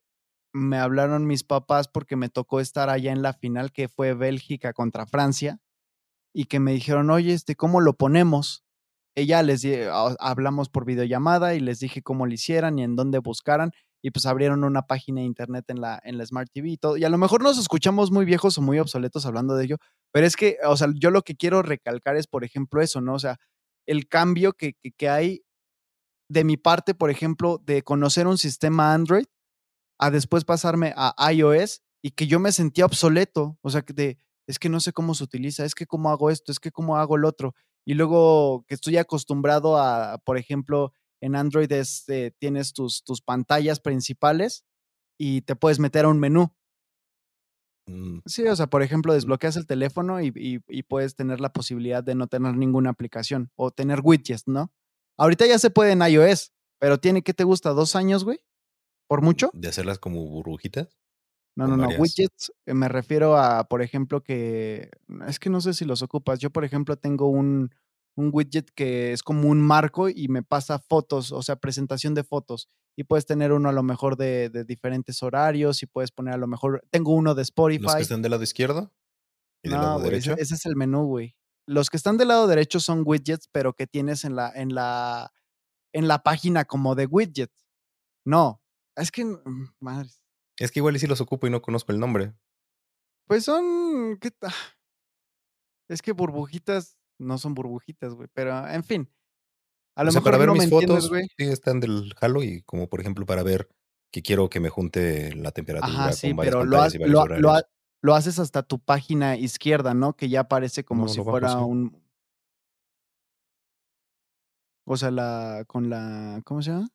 S1: me hablaron mis papás porque me tocó estar allá en la final, que fue Bélgica contra Francia, y que me dijeron: "Oye, este, ¿cómo lo ponemos?". Ya les ha hablamos por videollamada y les dije cómo le hicieran y en dónde buscaran, y pues abrieron una página de Internet en la en la Smart TV y todo. Y a lo mejor nos escuchamos muy viejos o muy obsoletos hablando de ello, pero es que, o sea, yo lo que quiero recalcar es, por ejemplo, eso, ¿no? O sea, el cambio que que hay de mi parte, por ejemplo, de conocer un sistema Android, a después pasarme a iOS y que yo me sentía obsoleto. O sea, que de es que no sé cómo se utiliza, es que cómo hago esto, es que cómo hago el otro. Y luego que estoy acostumbrado a, por ejemplo, en Android, este, tienes tus tus pantallas principales y te puedes meter a un menú.
S2: Mm.
S1: Sí, o sea, por ejemplo,
S2: Mm.
S1: desbloqueas el teléfono y y y puedes tener la posibilidad de no tener ninguna aplicación o tener widgets, ¿no? Ahorita ya se puede en iOS, pero tiene, ¿qué te gusta? ¿2 años, güey? ¿Por mucho?
S2: ¿De hacerlas como burbujitas?
S1: No, no, no,
S2: varias
S1: widgets, me refiero a, por ejemplo, que es que no sé si los ocupas. Yo, por ejemplo, tengo un un widget que es como un marco y me pasa fotos, o sea, presentación de fotos, y puedes tener uno a lo mejor de de diferentes horarios y puedes poner a lo mejor tengo uno de
S2: ¿Los que
S1: Spotify.
S2: están del lado izquierdo? ¿Y del
S1: No,
S2: lado derecho?
S1: ese es el menú, güey. Los que están del lado derecho son widgets, pero que tienes en la en la en la página como de widgets. No, es que, mm, madres.
S2: Es que igual y sí los ocupo y no conozco el nombre.
S1: Pues son, ¿qué ta? Es que burbujitas no son burbujitas, güey, pero, en fin. A
S2: O
S1: lo
S2: sea, para
S1: mejor
S2: ver
S1: no
S2: mis fotos,
S1: güey.
S2: sí están del jalo y como, por ejemplo, para ver que quiero que me junte la
S1: Ajá,
S2: temperatura
S1: sí,
S2: con varias
S1: pero lo ha lo lo ha lo haces hasta tu página izquierda, ¿no? Que ya aparece como
S2: No,
S1: si
S2: bajo
S1: fuera un O sea, la con la, ¿cómo se llama?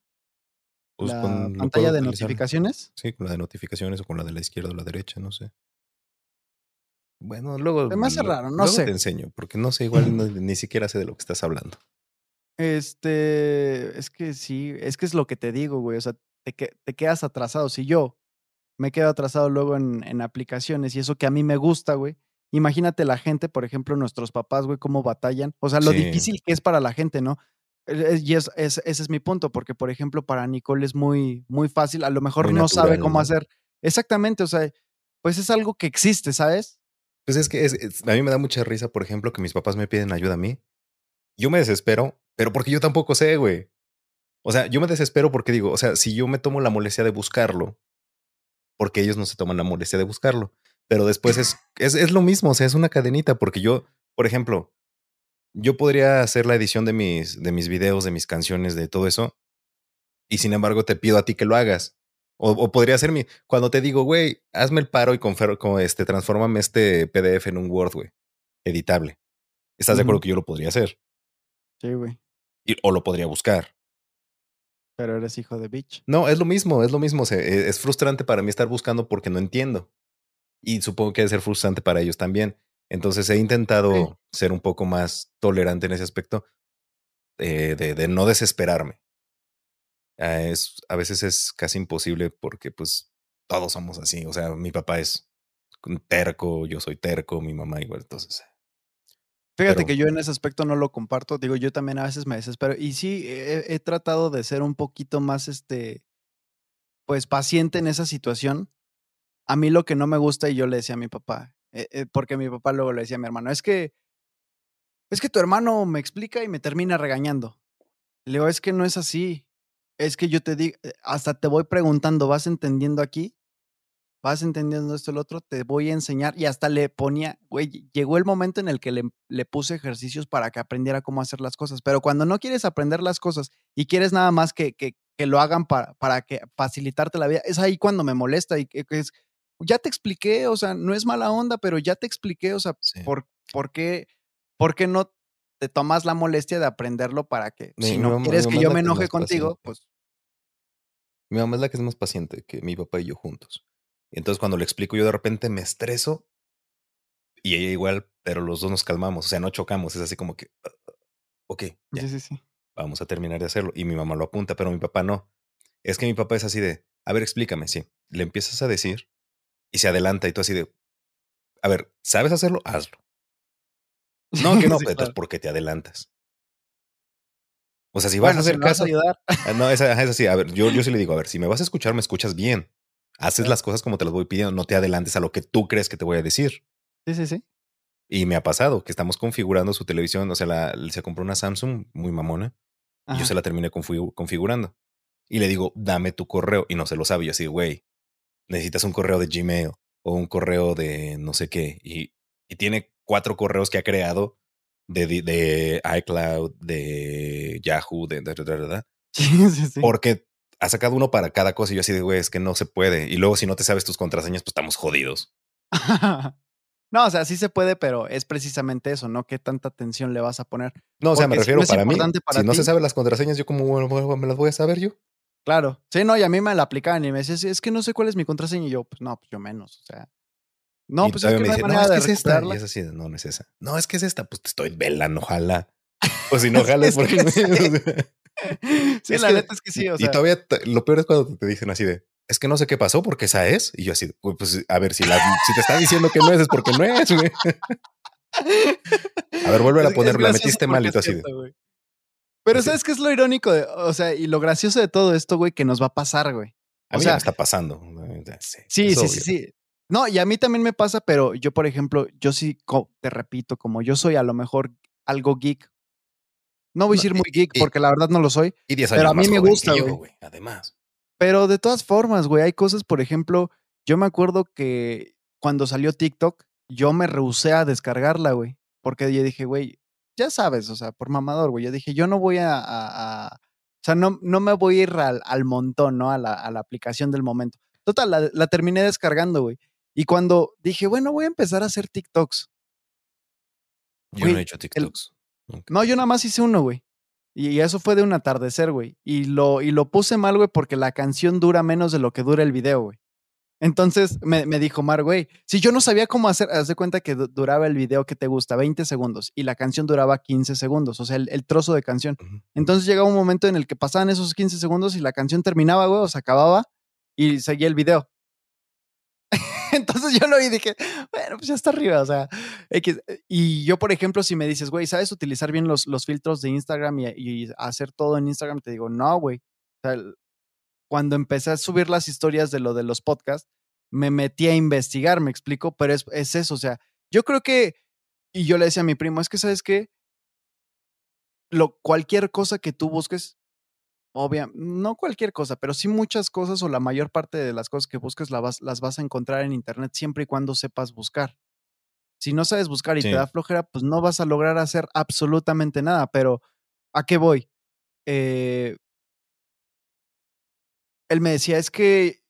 S2: Pues,
S1: ¿La pantalla de
S2: utilizar
S1: notificaciones?
S2: sí, con la de notificaciones o con la de la izquierda o la derecha, no sé. Bueno, luego,
S1: Se me hace raro, no
S2: luego
S1: sé.
S2: te enseño, porque no sé, igual no- ni siquiera sé de lo que estás hablando.
S1: Este, es que sí, es que es lo que te digo, güey. O sea, te, que- te quedas atrasado. Si yo me quedo atrasado luego en, en aplicaciones y eso que a mí me gusta, güey. Imagínate la gente, por ejemplo, nuestros papás, güey, cómo batallan. O sea, lo
S2: Sí.
S1: difícil que es para la gente, ¿no? Y es, es- ese es mi punto, porque, por ejemplo, para Nicole es muy, muy fácil. A lo mejor
S2: Muy
S1: no sabe cómo
S2: ¿no?
S1: hacer. Exactamente, o sea, pues es algo que existe, ¿sabes?
S2: Pues es que es- es- a mí me da mucha risa, por ejemplo, que mis papás me piden ayuda a mí. Yo me desespero, pero porque yo tampoco sé, güey. O sea, yo me desespero porque digo, o sea, si yo me tomo la molestia de buscarlo, porque ellos no se toman la molestia de buscarlo. Pero después es, es, es lo mismo, o sea, es una cadenita, porque yo, por ejemplo, yo podría hacer la edición de mis, de mis videos, de mis canciones, de todo eso, y sin embargo te pido a ti que lo hagas. O, o podría ser mi, cuando te digo, güey, hazme el paro y confer, con este, transfórmame este PDF en un Word, güey, editable. ¿Estás de acuerdo que yo lo podría hacer?
S1: Sí, güey.
S2: O lo podría buscar.
S1: Pero eres hijo de bitch.
S2: No, es lo mismo, es lo mismo. e- es frustrante para mí estar buscando porque no entiendo. Y supongo que debe ser frustrante para ellos también. Entonces he intentado ser un poco más tolerante en ese aspecto, eh, de, de no desesperarme. Ah, es, a veces es casi imposible porque pues todos somos así. O sea, mi papá es terco, yo soy terco, mi mamá igual. Entonces,
S1: Fíjate
S2: Pero-
S1: que yo en ese aspecto no lo comparto. Digo, yo también a veces me desespero. Y sí, he, he tratado de ser un poquito más, este, pues, paciente en esa situación. A mí lo que no me gusta, y yo le decía a mi papá, eh, eh, porque mi papá luego le decía a mi hermano, es que, es que tu hermano me explica y me termina regañando. Le digo, es que no es así. Es que yo te digo, eh, hasta te voy preguntando, ¿vas entendiendo aquí? vas entendiendo esto, el otro, te voy a enseñar. Y hasta le ponía, güey, llegó el momento en el que le, le puse ejercicios para que aprendiera cómo hacer las cosas. Pero cuando no quieres aprender las cosas y quieres nada más que, que, que lo hagan para, para que facilitarte la vida, es ahí cuando me molesta y que, que es, ya te expliqué, o sea, no es mala onda, pero ya te expliqué, o sea,
S2: Sí.
S1: ¿por, por, qué, ¿por qué no te tomas la molestia de aprenderlo para que
S2: Mi-
S1: si no quieres
S2: mi
S1: que yo me enoje contigo,
S2: paciente.
S1: pues
S2: mi mamá es la que es más paciente que mi papá y yo juntos. Y entonces cuando le explico, yo de repente me estreso y ella igual, pero los dos nos calmamos, o sea, no chocamos, es así como que, "Ah, ah, ok, ya,
S1: sí, sí, sí.
S2: vamos a terminar de hacerlo. Y mi mamá lo apunta, pero mi papá no. Es que mi papá es así de, a ver, explícame, sí. Le empiezas a decir y se adelanta y tú así de, a ver, ¿sabes hacerlo? Hazlo. No, que no,
S1: Sí,
S2: pues, entonces,
S1: claro.
S2: ¿por qué te adelantas? O sea, si vas
S1: Bueno,
S2: a
S1: si
S2: hacer
S1: me vas a
S2: caso,
S1: ayudar.
S2: Ah, No, es, ajá, es así. A ver, yo, yo sí le digo, a ver, si me vas a escuchar, me escuchas bien. Haces las cosas como te las voy pidiendo, no te adelantes a lo que tú crees que te voy a decir.
S1: Sí, sí, sí.
S2: Y me ha pasado que estamos configurando su televisión, o sea, la- se compró una Samsung muy mamona y yo se la terminé configu- configurando. Y le digo, dame tu correo y no se lo sabe. Y yo así, güey, necesitas un correo de Gmail o un correo de no sé qué. Y, y tiene cuatro correos que ha creado de, de, de iCloud, de Yahoo, de, de,
S1: Sí, sí, sí.
S2: porque ha sacado uno para cada cosa y yo así de, güey, es que no se puede. Y luego si no te sabes tus contraseñas, pues estamos jodidos.
S1: No, o sea, sí se puede, pero es precisamente eso, ¿no? ¿Qué tanta atención le vas a poner?
S2: No, o sea, me
S1: si
S2: refiero
S1: no
S2: para mí.
S1: para
S2: si no se saben las contraseñas, yo como bueno, bueno, me las voy a saber yo.
S1: Claro. Sí, no, y a mí me la aplicaban y me decían, "Sí, es que no sé cuál es mi contraseña. Y yo, pues no, pues yo menos. O sea, no,
S2: y
S1: pues es que
S2: todavía me dice, no, es que es esta. Y es así, de, no, no es esa. No, es que es esta. Pues te estoy velando, ojalá. Pues si no jalas, porque.
S1: sí.
S2: Es
S1: la
S2: que-
S1: neta es que sí, o
S2: y
S1: sea.
S2: todavía te- lo peor es cuando te dicen así de, es que no sé qué pasó porque esa es. Y yo así, de, "Güey, pues a ver, si, la, si te está diciendo que no es, es porque no es, güey. A ver, vuelve a poner, la metiste mal y tú así de.
S1: Pero
S2: así.
S1: ¿sabes qué es lo irónico? De, o sea, y lo gracioso de todo esto, güey, que nos va a pasar, güey.
S2: A
S1: O
S2: mí
S1: sea,
S2: ya me está pasando. Sí,
S1: Sí, sí, sí. No, y a mí también me pasa, pero yo, por ejemplo, yo sí, te repito, como yo soy a lo mejor algo geek. No voy a decir muy geek porque la verdad no lo soy,
S2: Y 10
S1: Pero
S2: años
S1: a mí
S2: más
S1: me gusta, güey.
S2: güey. Además.
S1: pero de todas formas, güey, hay cosas, por ejemplo, yo me acuerdo que cuando salió TikTok, yo me rehusé a descargarla, güey, porque yo dije, güey, ya sabes, o sea, por mamador, güey, yo dije, yo no voy a, a- a- o sea, no, no me voy a ir al, al montón, ¿no? A la, a la aplicación del momento. Total, la, la terminé descargando, güey. Y cuando dije, bueno, voy a empezar a hacer TikToks.
S2: Yo
S1: Güey,
S2: no he hecho TikToks.
S1: No, yo nada más hice uno, güey. Y eso fue de un atardecer, güey. Y lo, y lo puse mal, güey, porque la canción dura menos de lo que dura el video, güey. Entonces me, me dijo Mar, güey, si yo no sabía cómo hacer, haz de cuenta que duraba el video que te gusta 20 segundos y la canción duraba 15 segundos, o sea, el, el trozo de canción. Entonces llegaba un momento en el que pasaban esos 15 segundos y la canción terminaba, güey, o se acababa y seguía el video. Entonces yo lo vi y dije, bueno, pues ya está arriba, o sea, X. Y yo, por ejemplo, si me dices, güey, ¿sabes utilizar bien los, los filtros de Instagram y, hacer todo en Instagram? Te digo, no, güey. O sea, cuando empecé a subir las historias de lo de los podcasts, me metí a investigar, me explico, pero es, es eso, o sea, yo creo que, y yo le decía a mi primo, es que, ¿sabes qué? Cualquier cosa que tú busques, obvia, no cualquier cosa, pero sí muchas cosas o la mayor parte de las cosas que busques las vas, las vas a encontrar en Internet siempre y cuando sepas buscar. Si no sabes buscar y sí. te da flojera, pues no vas a lograr hacer absolutamente nada, pero ¿a qué voy? Eh, él me decía, es que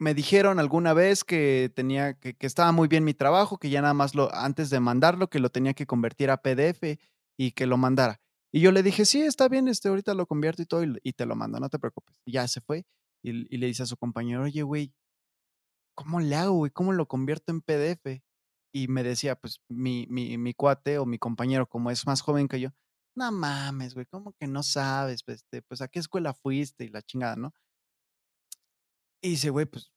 S1: me dijeron alguna vez que tenía que, que, estaba muy bien mi trabajo, que ya nada más lo antes de mandarlo que lo tenía que convertir a PDF y que lo mandara. Y yo le dije, sí, está bien, este, ahorita lo convierto y todo y, te lo mando, no te preocupes. Y ya se fue y, y le dice a su compañero, oye, güey, ¿cómo le hago, güey? ¿Cómo lo convierto en PDF? Y me decía, pues, mi, mi, mi cuate o mi compañero, como es más joven que yo, no mames, güey, ¿cómo que no sabes? Pues, este, pues, ¿a qué escuela fuiste? Y la chingada, ¿no? Y dice, güey, pues,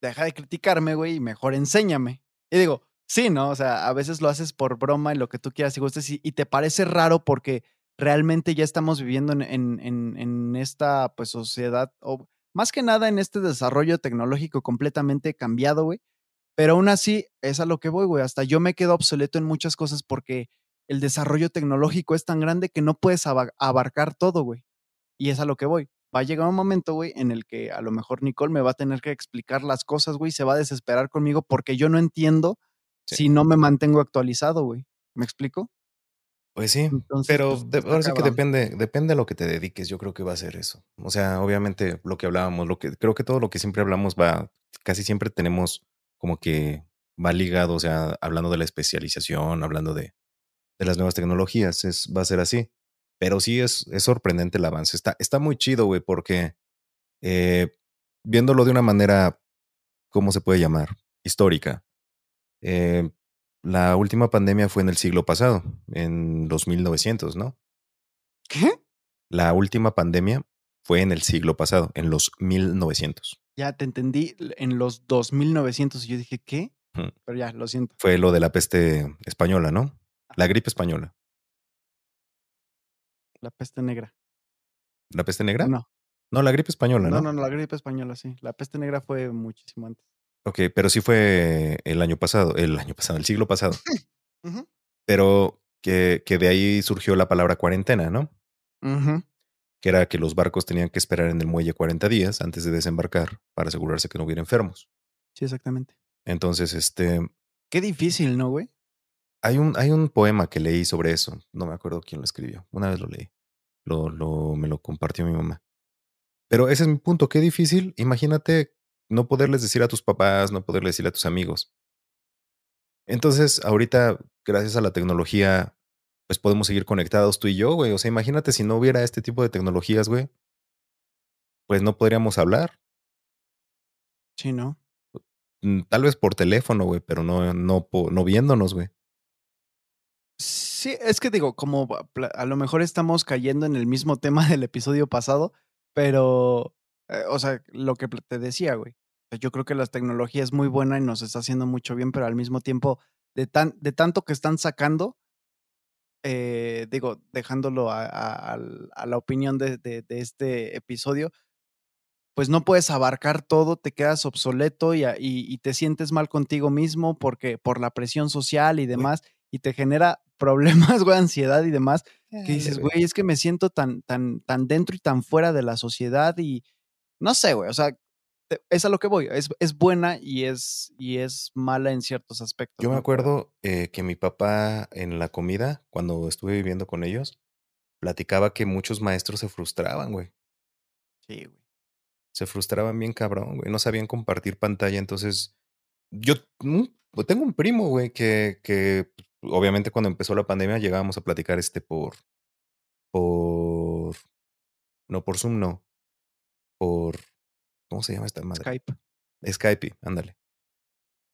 S1: deja de criticarme, güey, y mejor enséñame. Y digo, sí, ¿no? O sea, a veces lo haces por broma y lo que tú quieras y gustes y, y te parece raro porque realmente ya estamos viviendo en, en, en, en esta, pues, sociedad, o más que nada en este desarrollo tecnológico completamente cambiado, güey. Pero aún así, es a lo que voy, güey. Hasta yo me quedo obsoleto en muchas cosas porque el desarrollo tecnológico es tan grande que no puedes abarcar todo, güey. Y es a lo que voy. Va a llegar un momento, güey, en el que a lo mejor Nicole me va a tener que explicar las cosas, güey, se va a desesperar conmigo porque yo no entiendo sí. si no me mantengo actualizado, güey. ¿Me explico?
S2: Pues sí, Entonces, pero pues, de, ahora sí que depende, depende de lo que te dediques, yo creo que va a ser eso. O sea, obviamente lo que hablábamos, lo que creo que todo lo que siempre hablamos va, casi siempre tenemos como que va ligado, o sea, hablando de la especialización, hablando de, de las nuevas tecnologías, es, va a ser así. Pero sí es, es sorprendente el avance. Está, está muy chido, güey, porque eh, viéndolo de una manera, ¿cómo se puede llamar? Histórica. Eh, la última pandemia fue en el siglo pasado, en los 1900, ¿no?
S1: ¿Qué?
S2: La última pandemia fue en el siglo pasado, en los 1900.
S1: Ya te entendí, en los 2900. Y yo dije, ¿qué? Hmm. Pero ya, lo siento.
S2: Fue lo de la peste española, ¿no? La gripe española.
S1: La peste negra.
S2: ¿La peste negra?
S1: No.
S2: No, la gripe española, ¿no?
S1: No, no, no, la gripe española, sí. La peste negra fue muchísimo antes.
S2: Ok, pero sí fue el año pasado, el año pasado, el siglo pasado. Uh -huh. Pero que, que, de ahí surgió la palabra cuarentena, ¿no?
S1: Uh -huh.
S2: Que era que los barcos tenían que esperar en el muelle 40 días antes de desembarcar para asegurarse que no hubiera enfermos.
S1: Sí, exactamente.
S2: Entonces, este.
S1: Qué difícil, ¿no, güey?
S2: Hay un, hay un poema que leí sobre eso. No me acuerdo quién lo escribió. Una vez lo leí. Lo, lo, me lo compartió mi mamá. Pero ese es mi punto. Qué difícil. Imagínate no poderles decir a tus papás, no poderles decir a tus amigos. Entonces, ahorita, gracias a la tecnología, pues podemos seguir conectados tú y yo, güey. O sea, imagínate si no hubiera este tipo de tecnologías, güey. Pues no podríamos hablar.
S1: Sí, ¿no?
S2: Tal vez por teléfono, güey, pero no, no, no viéndonos, güey.
S1: Sí, es que digo, como a lo mejor estamos cayendo en el mismo tema del episodio pasado, pero eh, o sea, lo que te decía, güey. Yo creo que la tecnología es muy buena y nos está haciendo mucho bien, pero al mismo tiempo, de, tan, de tanto que están sacando, eh, digo, dejándolo a, a, a la opinión de, de, de, este episodio, pues no puedes abarcar todo, te quedas obsoleto y, y, y, te sientes mal contigo mismo porque por la presión social y demás, güey. y te genera problemas, güey, ansiedad y demás, que dices, güey, es que me siento tan, tan, tan dentro y tan fuera de la sociedad y, no sé, güey, o sea, es a lo que voy, es, es buena y es, y es mala en ciertos aspectos.
S2: Yo me acuerdo eh, que mi papá en la comida, cuando estuve viviendo con ellos, platicaba que muchos maestros se frustraban, güey.
S1: Sí, güey.
S2: Se frustraban bien cabrón, güey, no sabían compartir pantalla, entonces yo mm, tengo un primo, güey, que, que obviamente cuando empezó la pandemia llegábamos a platicar este por, por, no por Zoom, no, por, ¿cómo se llama esta madre?
S1: Skype.
S2: Skype, ándale.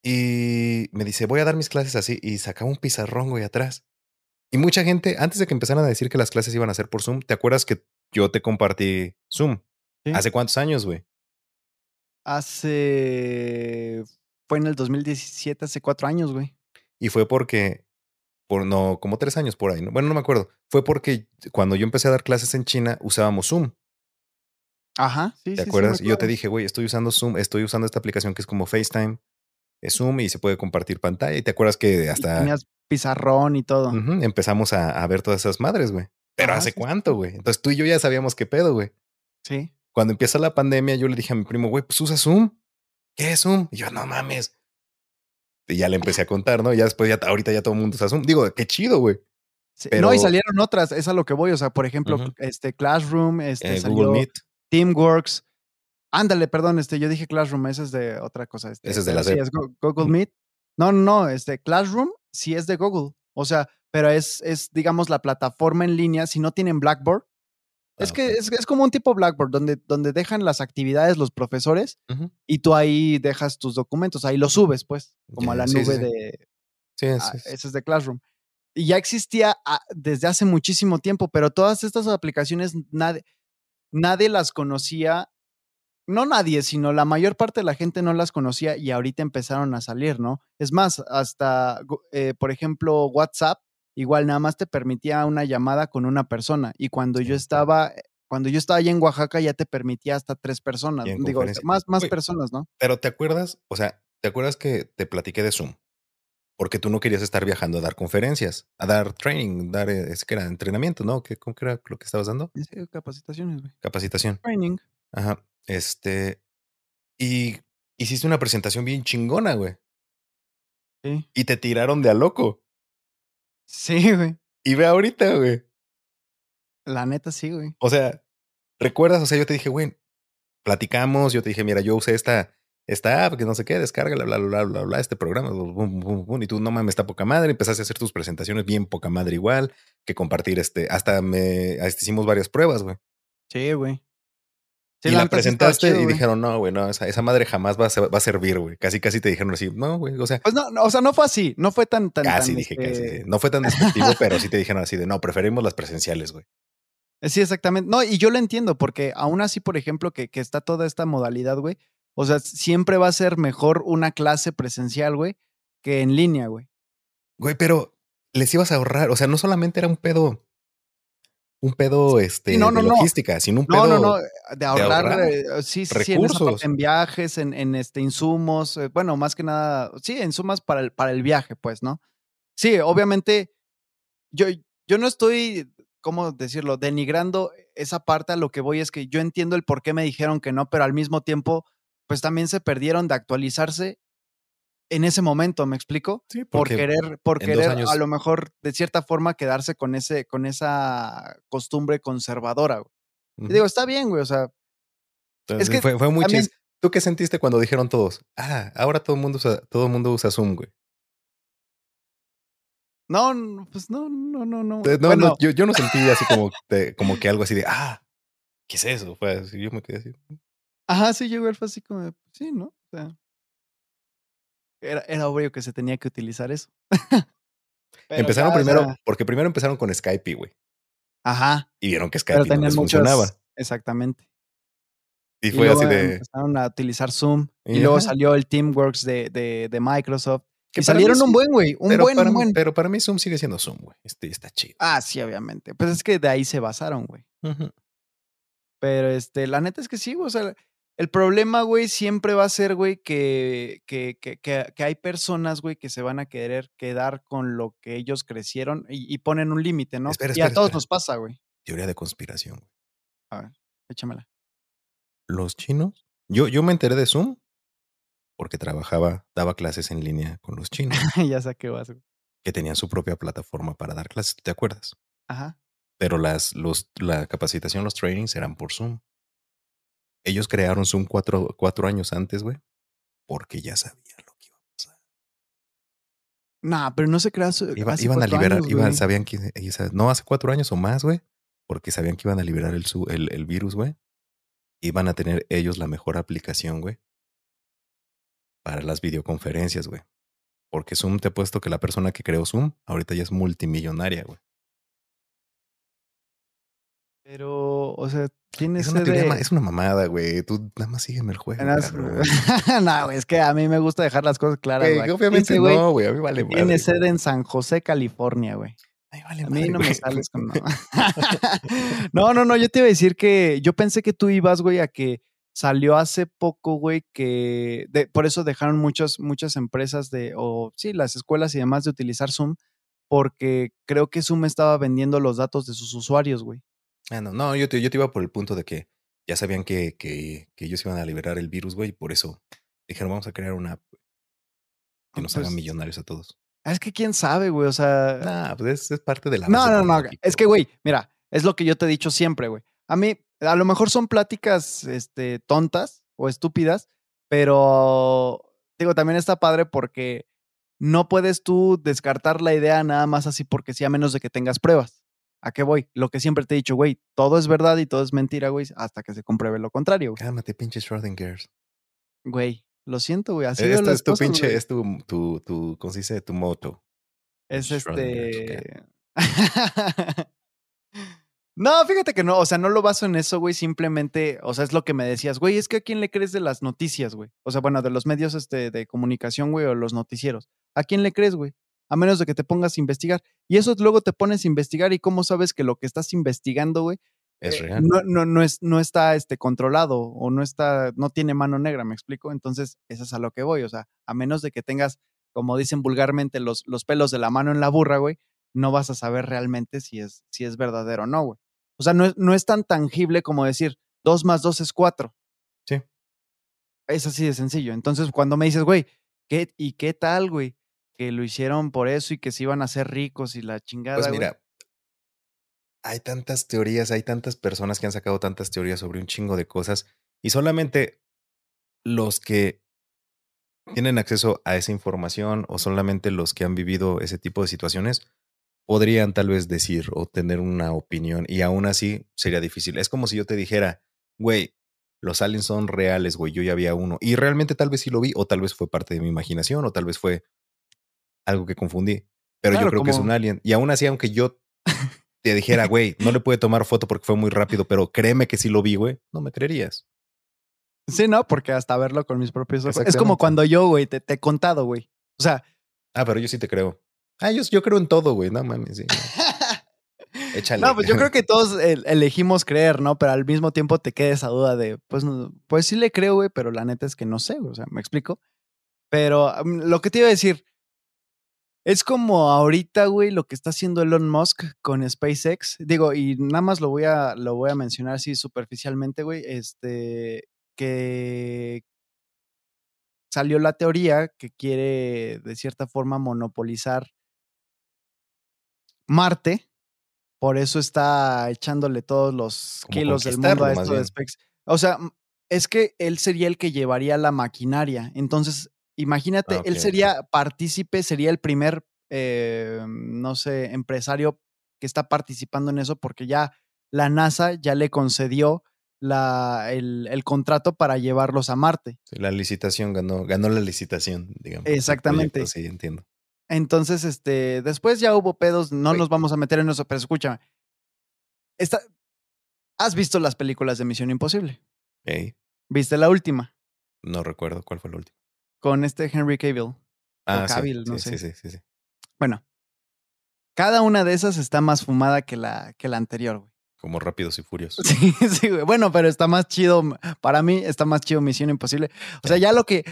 S2: Y me dice, voy a dar mis clases así. Y sacaba un pizarrón, güey, atrás. Y mucha gente, antes de que empezaran a decir que las clases iban a ser por Zoom, ¿te acuerdas que yo te compartí Zoom?
S1: Sí.
S2: ¿Hace cuántos años, güey?
S1: Hace. Fue en el 2017, hace cuatro años, güey.
S2: Y fue porque, por no, como tres años por ahí, ¿no? Bueno, no me acuerdo. Fue porque cuando yo empecé a dar clases en China usábamos Zoom.
S1: Ajá, sí,
S2: ¿Te
S1: sí,
S2: acuerdas? yo te dije, güey, estoy usando Zoom, estoy usando esta aplicación que es como FaceTime, es Zoom y se puede compartir pantalla. Y te acuerdas que
S1: Y
S2: hasta
S1: tenías pizarrón y todo.
S2: empezamos a, a ver todas esas madres, güey. Pero ¿hace cuánto, güey? Entonces tú y yo ya sabíamos qué pedo, güey.
S1: Sí.
S2: Cuando empieza la pandemia, yo le dije a mi primo, güey, pues usa Zoom. ¿Qué es Zoom? Y yo, no mames. Y ya le empecé a contar, ¿no? Ya después, ya ahorita ya todo el mundo usa Zoom. Digo, qué chido, güey.
S1: Sí, No, y salieron otras, es a lo que voy. O sea, por ejemplo, este Classroom, este
S2: Eh,
S1: salió
S2: Google Meet.
S1: Teamworks. Ándale, perdón, este, yo dije Classroom, ese es de otra cosa. Este,
S2: Ese es de la
S1: sí, es Google. Meet. No, no, no, este Classroom sí es de Google. O sea, pero es, es digamos, la plataforma en línea. Si no tienen Blackboard, es
S2: Ah,
S1: que
S2: ok.
S1: es, es como un tipo Blackboard, donde, donde dejan las actividades los profesores y tú ahí dejas tus documentos, ahí los subes, pues, como a la
S2: sí,
S1: nube
S2: sí.
S1: de,
S2: Sí,
S1: Ah,
S2: sí, sí.
S1: ese es de Classroom. Y ya existía ah, desde hace muchísimo tiempo, pero todas estas aplicaciones nadie, nadie las conocía. No nadie, sino la mayor parte de la gente no las conocía y ahorita empezaron a salir, ¿no? Es más, hasta, eh, por ejemplo, WhatsApp, igual nada más te permitía una llamada con una persona. Y cuando yo estaba, cuando yo estaba allá en Oaxaca, ya te permitía hasta tres personas. Digo,
S2: conferencia.
S1: más, más personas, ¿no?
S2: Pero ¿te acuerdas? O sea, ¿te acuerdas que te platiqué de Zoom? Porque tú no querías estar viajando a dar conferencias, a dar training, dar, eh, es que era entrenamiento, ¿no? ¿Qué, ¿Cómo que era lo que estabas dando?
S1: Capacitaciones, güey.
S2: Capacitación.
S1: Training.
S2: Ajá. Este. Y hiciste una presentación bien chingona, güey.
S1: Sí.
S2: Y te tiraron de a loco.
S1: Sí, güey.
S2: Y ve ahorita, güey.
S1: La neta sí, güey.
S2: O sea, ¿recuerdas? O sea, yo te dije, güey, platicamos, yo te dije, mira, yo usé esta, esta app, que no sé qué, descárgala, bla, bla, bla, bla, bla, este programa, bum, bum, bum, bum, y tú, no mames, está poca madre, empezaste a hacer tus presentaciones bien poca madre igual, que compartir este, hasta me, hasta hicimos varias pruebas, güey.
S1: Sí, güey. Sí,
S2: y
S1: la
S2: presentaste
S1: chido,
S2: y dijeron, no, güey, no, esa, esa madre jamás va a, ser- va a servir, güey. Casi, casi te dijeron así, no, güey, o sea,
S1: Pues no, no, o sea, no fue así, no fue tan, tan,
S2: casi
S1: tan,
S2: dije, casi.
S1: este,
S2: sí. No fue tan despectivo, pero sí te dijeron así de, no, preferimos las presenciales, güey.
S1: Sí, exactamente. No, y yo lo entiendo, porque aún así, por ejemplo, que, que está toda esta modalidad, güey. O sea, siempre va a ser mejor una clase presencial, güey, que en línea, güey.
S2: Güey, pero les ibas a ahorrar, o sea, no solamente era un pedo, un pedo este,
S1: no, no,
S2: de
S1: no.
S2: logística, sino un
S1: No,
S2: pedo.
S1: no, no, de ahorrar,
S2: ahorrar
S1: eh, sí, sí, sí, en, esa
S2: recursos.
S1: parte, en viajes, en, en este, insumos, eh, bueno, más que nada, sí, insumos para el, para el viaje, pues, ¿no? Sí, obviamente, yo, yo no estoy, ¿cómo decirlo?, denigrando esa parte, a lo que voy es que yo entiendo el por qué me dijeron que no, pero al mismo tiempo, pues también se perdieron de actualizarse en ese momento, ¿me explico?
S2: Sí,
S1: Por querer, por querer
S2: años-
S1: a lo mejor de cierta forma quedarse con ese, con esa costumbre conservadora. güey. Y digo, está bien, güey, o sea,
S2: Entonces,
S1: que
S2: fue, fue muy
S1: también-
S2: chis- ¿Tú qué sentiste cuando dijeron todos? Ah, ahora todo el mundo usa, todo el mundo usa Zoom, güey.
S1: no, pues no, no, no, no.
S2: No,
S1: bueno,
S2: no, yo, yo no sentí así como, de- como que algo así de, ah, ¿qué es eso? Fue así, yo me quedé así.
S1: Ajá, sí, llegó el fue así como, de, sí, ¿no? O sea, era, era obvio que se tenía que utilizar eso.
S2: Empezaron
S1: o
S2: primero,
S1: sea,
S2: porque primero empezaron con Skype, güey.
S1: ajá,
S2: Y vieron que Skype no
S1: tenían
S2: les
S1: muchos,
S2: funcionaba.
S1: exactamente.
S2: Y
S1: Y
S2: fue
S1: luego
S2: así de.
S1: empezaron a utilizar Zoom y,
S2: Y
S1: luego
S2: ajá.
S1: salió el Teamworks de, de, de Microsoft.
S2: que mí
S1: salieron un buen, güey, un
S2: pero
S1: buen,
S2: para
S1: un
S2: mí-
S1: buen.
S2: Pero para mí Zoom sigue siendo Zoom, güey. Este está chido.
S1: Ah, sí, obviamente. Pues es que de ahí se basaron, güey. Pero este, la neta es que sí, güey. O sea, el problema, güey, siempre va a ser, güey, que, que, que, que, hay personas, güey, que se van a querer quedar con lo que ellos crecieron y, y ponen un límite, ¿no?
S2: Espera,
S1: y a todos
S2: espera.
S1: nos pasa, güey.
S2: Teoría de conspiración. güey.
S1: A ver, échamela.
S2: Los chinos. Yo, yo me enteré de Zoom porque trabajaba, daba clases en línea con los chinos
S1: ya sé a qué vas, güey.
S2: que tenían su propia plataforma para dar clases, ¿te acuerdas?
S1: Ajá.
S2: Pero las, los, la capacitación, los trainings eran por Zoom. Ellos crearon Zoom cuatro, cuatro años antes, güey, porque ya sabían lo que iba a pasar.
S1: Nah, pero no se crea
S2: Iba- iban a liberar,
S1: años,
S2: iban, sabían que, no, hace cuatro años o más, güey, porque sabían que iban a liberar el, su- el, el virus, güey. Y van a tener ellos la mejor aplicación, güey. Para las videoconferencias, güey. Porque Zoom te he puesto que la persona que creó Zoom ahorita ya es multimillonaria, güey.
S1: Pero, o sea, tiene
S2: es una, teoría, es una mamada, güey. Tú nada más sígueme el juego.
S1: no, güey, es que a mí me gusta dejar las cosas claras, güey.
S2: Obviamente no, güey. A mí vale
S1: Tiene sede en San José, California, güey. Vale a mí no me sales con no. no, no, no. Yo te iba a decir que yo pensé que tú ibas, güey, a que salió hace poco, güey, que por eso dejaron muchas, muchas empresas de, o sí, las escuelas y demás de utilizar Zoom, porque creo que Zoom estaba vendiendo los datos de sus usuarios, güey.
S2: Ah, no, no, yo te, yo te iba por el punto de que ya sabían que, que, que ellos iban a liberar el virus, güey, y por eso dijeron, vamos a crear una app que nos haga pues millonarios a todos.
S1: Es que quién sabe, güey, o sea...
S2: Nah, pues es, parte de la...
S1: No, no, no, es que, güey, mira, es lo que yo te he dicho siempre, güey. A mí, a lo mejor son pláticas este, tontas o estúpidas, pero digo, también está padre porque no puedes tú descartar la idea nada más así porque sí, a menos de que tengas pruebas. ¿A qué voy? Lo que siempre te he dicho, güey, todo es verdad y todo es mentira, güey, hasta que se compruebe lo contrario. Güey.
S2: Cálmate, pinche Schrödinger.
S1: Güey, lo siento, güey. Así
S2: Esto es tu pinche, es tu, tu, tu, ¿cómo se dice? Tu moto.
S1: Es este. no, fíjate que no, o sea, no lo baso en eso, güey. Simplemente, o sea, es lo que me decías, güey, es que a quién le crees de las noticias, güey. O sea, bueno, de los medios este, de comunicación, güey, o los noticieros. ¿A quién le crees, güey? A menos de que te pongas a investigar. Y eso luego te pones a investigar y cómo sabes que lo que estás investigando, güey,
S2: es eh, real.
S1: No, no, no, es, no está este, controlado o no está, no tiene mano negra, ¿me explico? Entonces, eso es a lo que voy. O sea, a menos de que tengas, como dicen vulgarmente, los, los pelos de la mano en la burra, güey, no vas a saber realmente si es, si es verdadero o no, güey. O sea, no es, no es tan tangible como decir dos más dos es cuatro.
S2: Sí.
S1: Es así de sencillo. Entonces, cuando me dices, güey, ¿qué, ¿y qué tal, güey? Que lo hicieron por eso y que se iban a hacer ricos y la pues chingada.
S2: Pues mira, hay tantas teorías, hay tantas personas que han sacado tantas teorías sobre un chingo de cosas y solamente los que tienen acceso a esa información o solamente los que han vivido ese tipo de situaciones podrían tal vez decir o tener una opinión y aún así sería difícil. Es como si yo te dijera, güey, los aliens son reales, güey, yo ya había uno y realmente tal vez sí lo vi o tal vez fue parte de mi imaginación o tal vez fue algo que confundí. Pero yo creo que es un alien. Y aún así, aunque yo te dijera, güey, no le puede tomar foto porque fue muy rápido, pero créeme que si lo vi, güey, no me creerías.
S1: Sí, no, porque hasta verlo con mis propios ojos. Es como cuando yo, güey, te, he contado, güey. O sea.
S2: Ah, pero yo sí te creo. Ah, yo, yo creo en todo, güey. No mames, sí.
S1: Échale. No, pues yo creo que todos elegimos creer, ¿no? Pero al mismo tiempo te queda esa duda de, pues, pues sí le creo, güey, pero la neta es que no sé, güey. O sea, ¿me explico? Pero lo que te iba a decir, es como ahorita, güey, lo que está haciendo Elon Musk con SpaceX. Digo, y nada más lo voy a, lo voy a mencionar así superficialmente, güey. Este, que salió la teoría que quiere, de cierta forma, monopolizar Marte. Por eso está echándole todos los kilos del mundo a esto de SpaceX. O sea, es que él sería el que llevaría la maquinaria. Entonces, Imagínate, ah, él sería partícipe, sería el primer, eh, no sé, empresario que está participando en eso porque ya la NASA ya le concedió la, el, contrato para llevarlos a Marte.
S2: la licitación ganó, ganó la licitación, digamos.
S1: Exactamente.
S2: sí, entiendo.
S1: Entonces, este, después ya hubo pedos, no nos vamos a meter en eso, pero escúchame. Esta, ¿Has visto las películas de Misión Imposible? ¿Viste la última?
S2: No recuerdo cuál fue la última
S1: con este Henry Cavill. Ah, Cavill,
S2: sí,
S1: no sé.
S2: Sí, sí, sí,
S1: Bueno, cada una de esas está más fumada que la, que la anterior, güey.
S2: Como Rápidos y Furiosos.
S1: Sí, sí, güey. Bueno, pero está más chido, para mí está más chido Misión Imposible. O sea, ya lo que...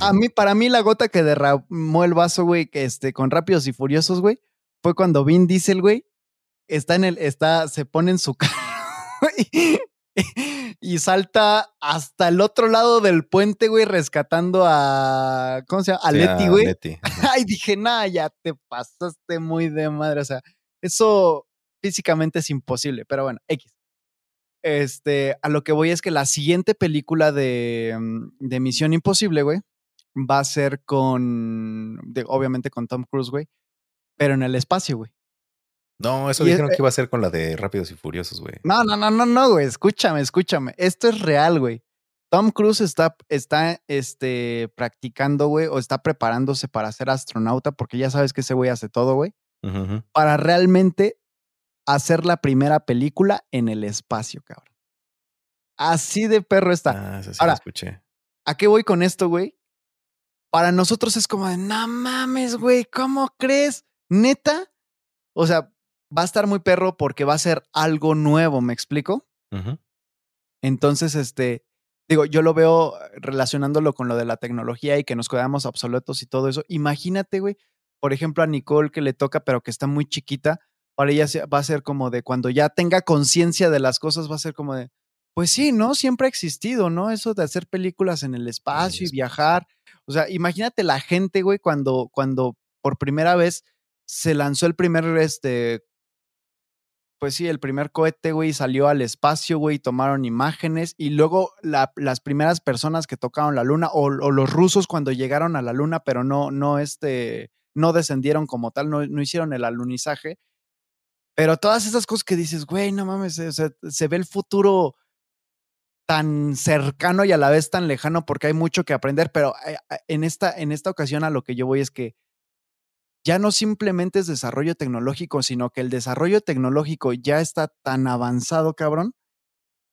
S1: A mí, para mí la gota que derramó el vaso, güey, que este, con Rápidos y Furiosos, güey, fue cuando Vin Diesel, güey, está en el, está, se pone en su carro, y salta hasta el otro lado del puente, güey, rescatando a. ¿Cómo se llama? A Leti, güey. Ay, dije, nada, ya te pasaste muy de madre. O sea, eso físicamente es imposible, pero bueno, X. Este, a lo que voy es que la siguiente película de, mm, de Misión Imposible, güey, va a ser con, obviamente con Tom Cruise, güey, pero en el espacio, güey.
S2: No, eso
S1: Y es-
S2: dijeron que iba a ser con la de Rápidos y Furiosos, güey.
S1: No, no, no, no, no, güey. Escúchame, escúchame. Esto es real, güey. Tom Cruise está, está este, practicando, güey, o está preparándose para ser astronauta, porque ya sabes que ese güey hace todo, güey, para realmente hacer la primera película en el espacio, cabrón. Así de perro está.
S2: Ah, eso sí
S1: Ahora,
S2: lo escuché.
S1: ¿A qué voy con esto, güey? Para nosotros es como de, no mames, güey, ¿cómo crees? Neta. O sea, va a estar muy perro porque va a ser algo nuevo, ¿me explico? Entonces, este, digo, yo lo veo relacionándolo con lo de la tecnología y que nos quedamos obsoletos y todo eso. Imagínate, güey, por ejemplo, a Nicole que le toca, pero que está muy chiquita, para ella va a ser como de cuando ya tenga conciencia de las cosas, va a ser como de, pues sí, ¿no? Siempre ha existido, ¿no? Eso de hacer películas en el espacio y viajar. O sea, imagínate la gente, güey, cuando, cuando por primera vez se lanzó el primer, este, pues sí, el primer cohete, güey, salió al espacio, güey, tomaron imágenes y luego la- las primeras personas que tocaron la luna o, los rusos cuando llegaron a la luna, pero no, no, este, no descendieron como tal, no, hicieron el alunizaje. Pero todas esas cosas que dices, güey, no mames, se ve el futuro tan cercano y a la vez tan lejano porque hay mucho que aprender, pero eh, eh, en esta, en esta ocasión a lo que yo voy es que ya no simplemente es desarrollo tecnológico, sino que el desarrollo tecnológico ya está tan avanzado, cabrón,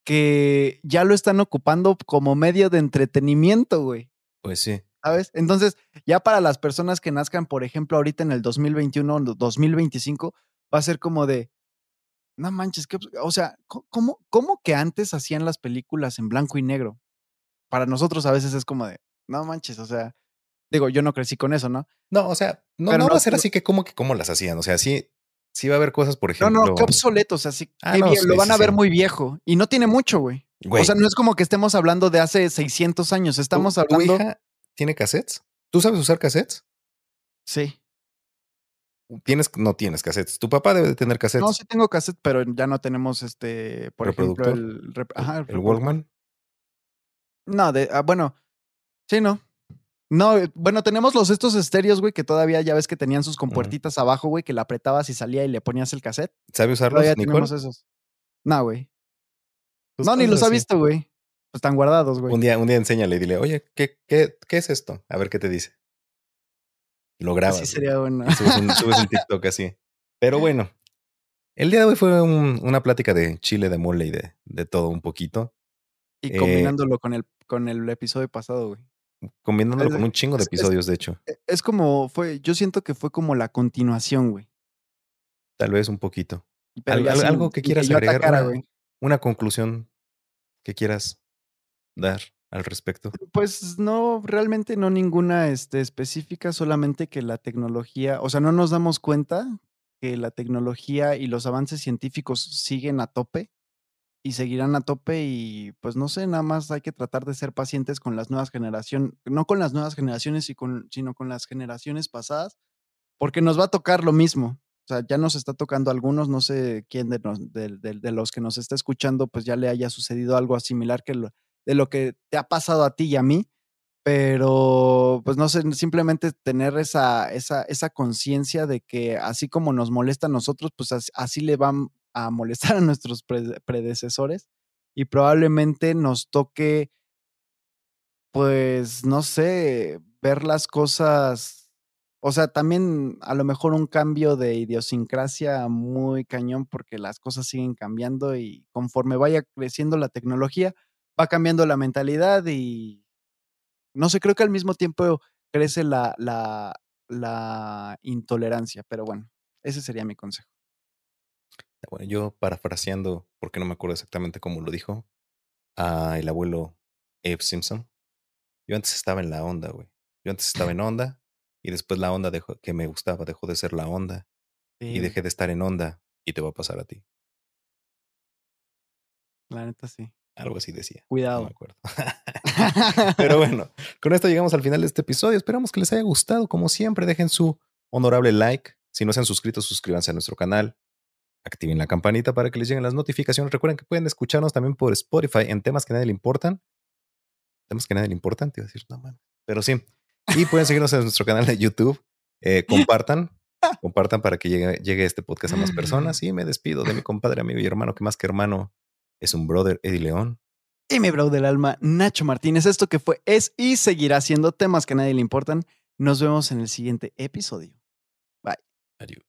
S1: que ya lo están ocupando como medio de entretenimiento, güey.
S2: Pues sí.
S1: ¿Sabes? Entonces, ya para las personas que nazcan, por ejemplo, ahorita en el 2021 o 2025, va a ser como de, no manches, que, o sea, ¿cómo, ¿cómo que antes hacían las películas en blanco y negro? Para nosotros a veces es como de, no manches, o sea, digo, yo no crecí con eso, ¿no?
S2: No, o sea, no, no va
S1: no-
S2: a ser
S1: no-
S2: así que como que cómo las hacían. O sea, sí, sí va a haber cosas, por
S1: No,
S2: ejemplo.
S1: no, qué obsoleto, o sea, sí,
S2: Ah, no, sí,
S1: lo van
S2: sí,
S1: a ver muy viejo y no tiene mucho, güey. O sea, no es como que estemos hablando de hace 600 años,
S2: ¿tu-
S1: estamos
S2: ¿Tu
S1: hablando...
S2: hija tiene cassettes? ¿Tú sabes usar cassettes?
S1: Sí.
S2: Tienes, no tienes cassettes. Tu papá debe de tener cassettes.
S1: No, sí tengo cassette, pero ya no tenemos este, por ejemplo, el, rep-
S2: El-
S1: ajá, el
S2: el
S1: reproductor.
S2: Walkman.
S1: No, de, ah, bueno, sí, no. No, eh, bueno, tenemos los estos estéreos, güey, que todavía ya ves que tenían sus compuertitas abajo, güey, que la apretabas y salía y le ponías el cassette.
S2: ¿Sabe usarlos,
S1: Todavía
S2: Nicole?
S1: tenemos esos. No, güey.
S2: Pues
S1: No, ni los ha visto, güey. Pues están guardados, güey.
S2: Un día, un día enséñale y dile, oye, ¿qué, qué, ¿qué es esto? A ver qué te dice. Lo grabas.
S1: Así sería bueno.
S2: Subes un, subes un TikTok así. Pero bueno, el día de hoy fue un- una plática de chile, de mole y de, de todo un poquito,
S1: Y
S2: eh,
S1: combinándolo con el, con el episodio pasado, güey.
S2: Combinándolo
S1: Es-
S2: con un chingo de
S1: es-
S2: episodios, de hecho.
S1: E- Es como, fue, yo siento que fue como la continuación, güey.
S2: Tal vez un poquito. Al- algo que quieras
S1: yo
S2: agregar,
S1: atacara,
S2: una-. Una conclusión que quieras dar al respecto.
S1: Pues no, realmente no ninguna este, específica, solamente que la tecnología, o sea, no nos damos cuenta que la tecnología y los avances científicos siguen a tope y seguirán a tope y pues no sé, nada más hay que tratar de ser pacientes con las nuevas generaciones, no con las nuevas generaciones, y con, sino con las generaciones pasadas, porque nos va a tocar lo mismo. O sea, ya nos está tocando algunos, no sé quién de, nos- de- los que nos está escuchando, pues ya le haya sucedido algo similar que de lo que te ha pasado a ti y a mí, pero pues no sé, simplemente tener esa, esa, esa conciencia de que así como nos molesta a nosotros, pues as- así, le van a molestar a nuestros pre- predecesores y probablemente nos toque, pues no sé, ver las cosas, o sea, también a lo mejor un cambio de idiosincrasia muy cañón porque las cosas siguen cambiando y conforme vaya creciendo la tecnología, va cambiando la mentalidad y no sé, creo que al mismo tiempo crece la, la, la intolerancia, pero bueno, ese sería mi consejo.
S2: Bueno, yo parafraseando, porque no me acuerdo exactamente cómo lo dijo, a el abuelo Abe Simpson. Yo antes estaba en la onda, güey. Yo antes estaba en onda y después la onda dejó, que me gustaba dejó de ser la onda
S1: Sí,
S2: y dejé de estar en onda y te va a pasar a ti.
S1: la neta sí.
S2: Algo así decía. No
S1: Cuidado.
S2: me acuerdo. Pero bueno, con esto llegamos al final de este episodio. Esperamos que les haya gustado. Como siempre, dejen su honorable like. Si no se han suscrito, suscríbanse a nuestro canal. Activen la campanita para que les lleguen las notificaciones. Recuerden que pueden escucharnos también por Spotify en temas que a nadie le importan. Temas que a nadie le importan, te iba a decir, no mames. Pero sí. Y pueden seguirnos en nuestro canal de YouTube. Eh, compartan. Compartan para que llegue, llegue este podcast a más personas. Y me despido de mi compadre, amigo y hermano, que más que hermano es un brother, Eddie León.
S1: Y mi bro del alma, Nacho Martínez. Esto que fue, es y seguirá siendo temas que a nadie le importan. Nos vemos en el siguiente episodio. Bye.
S2: Adiós.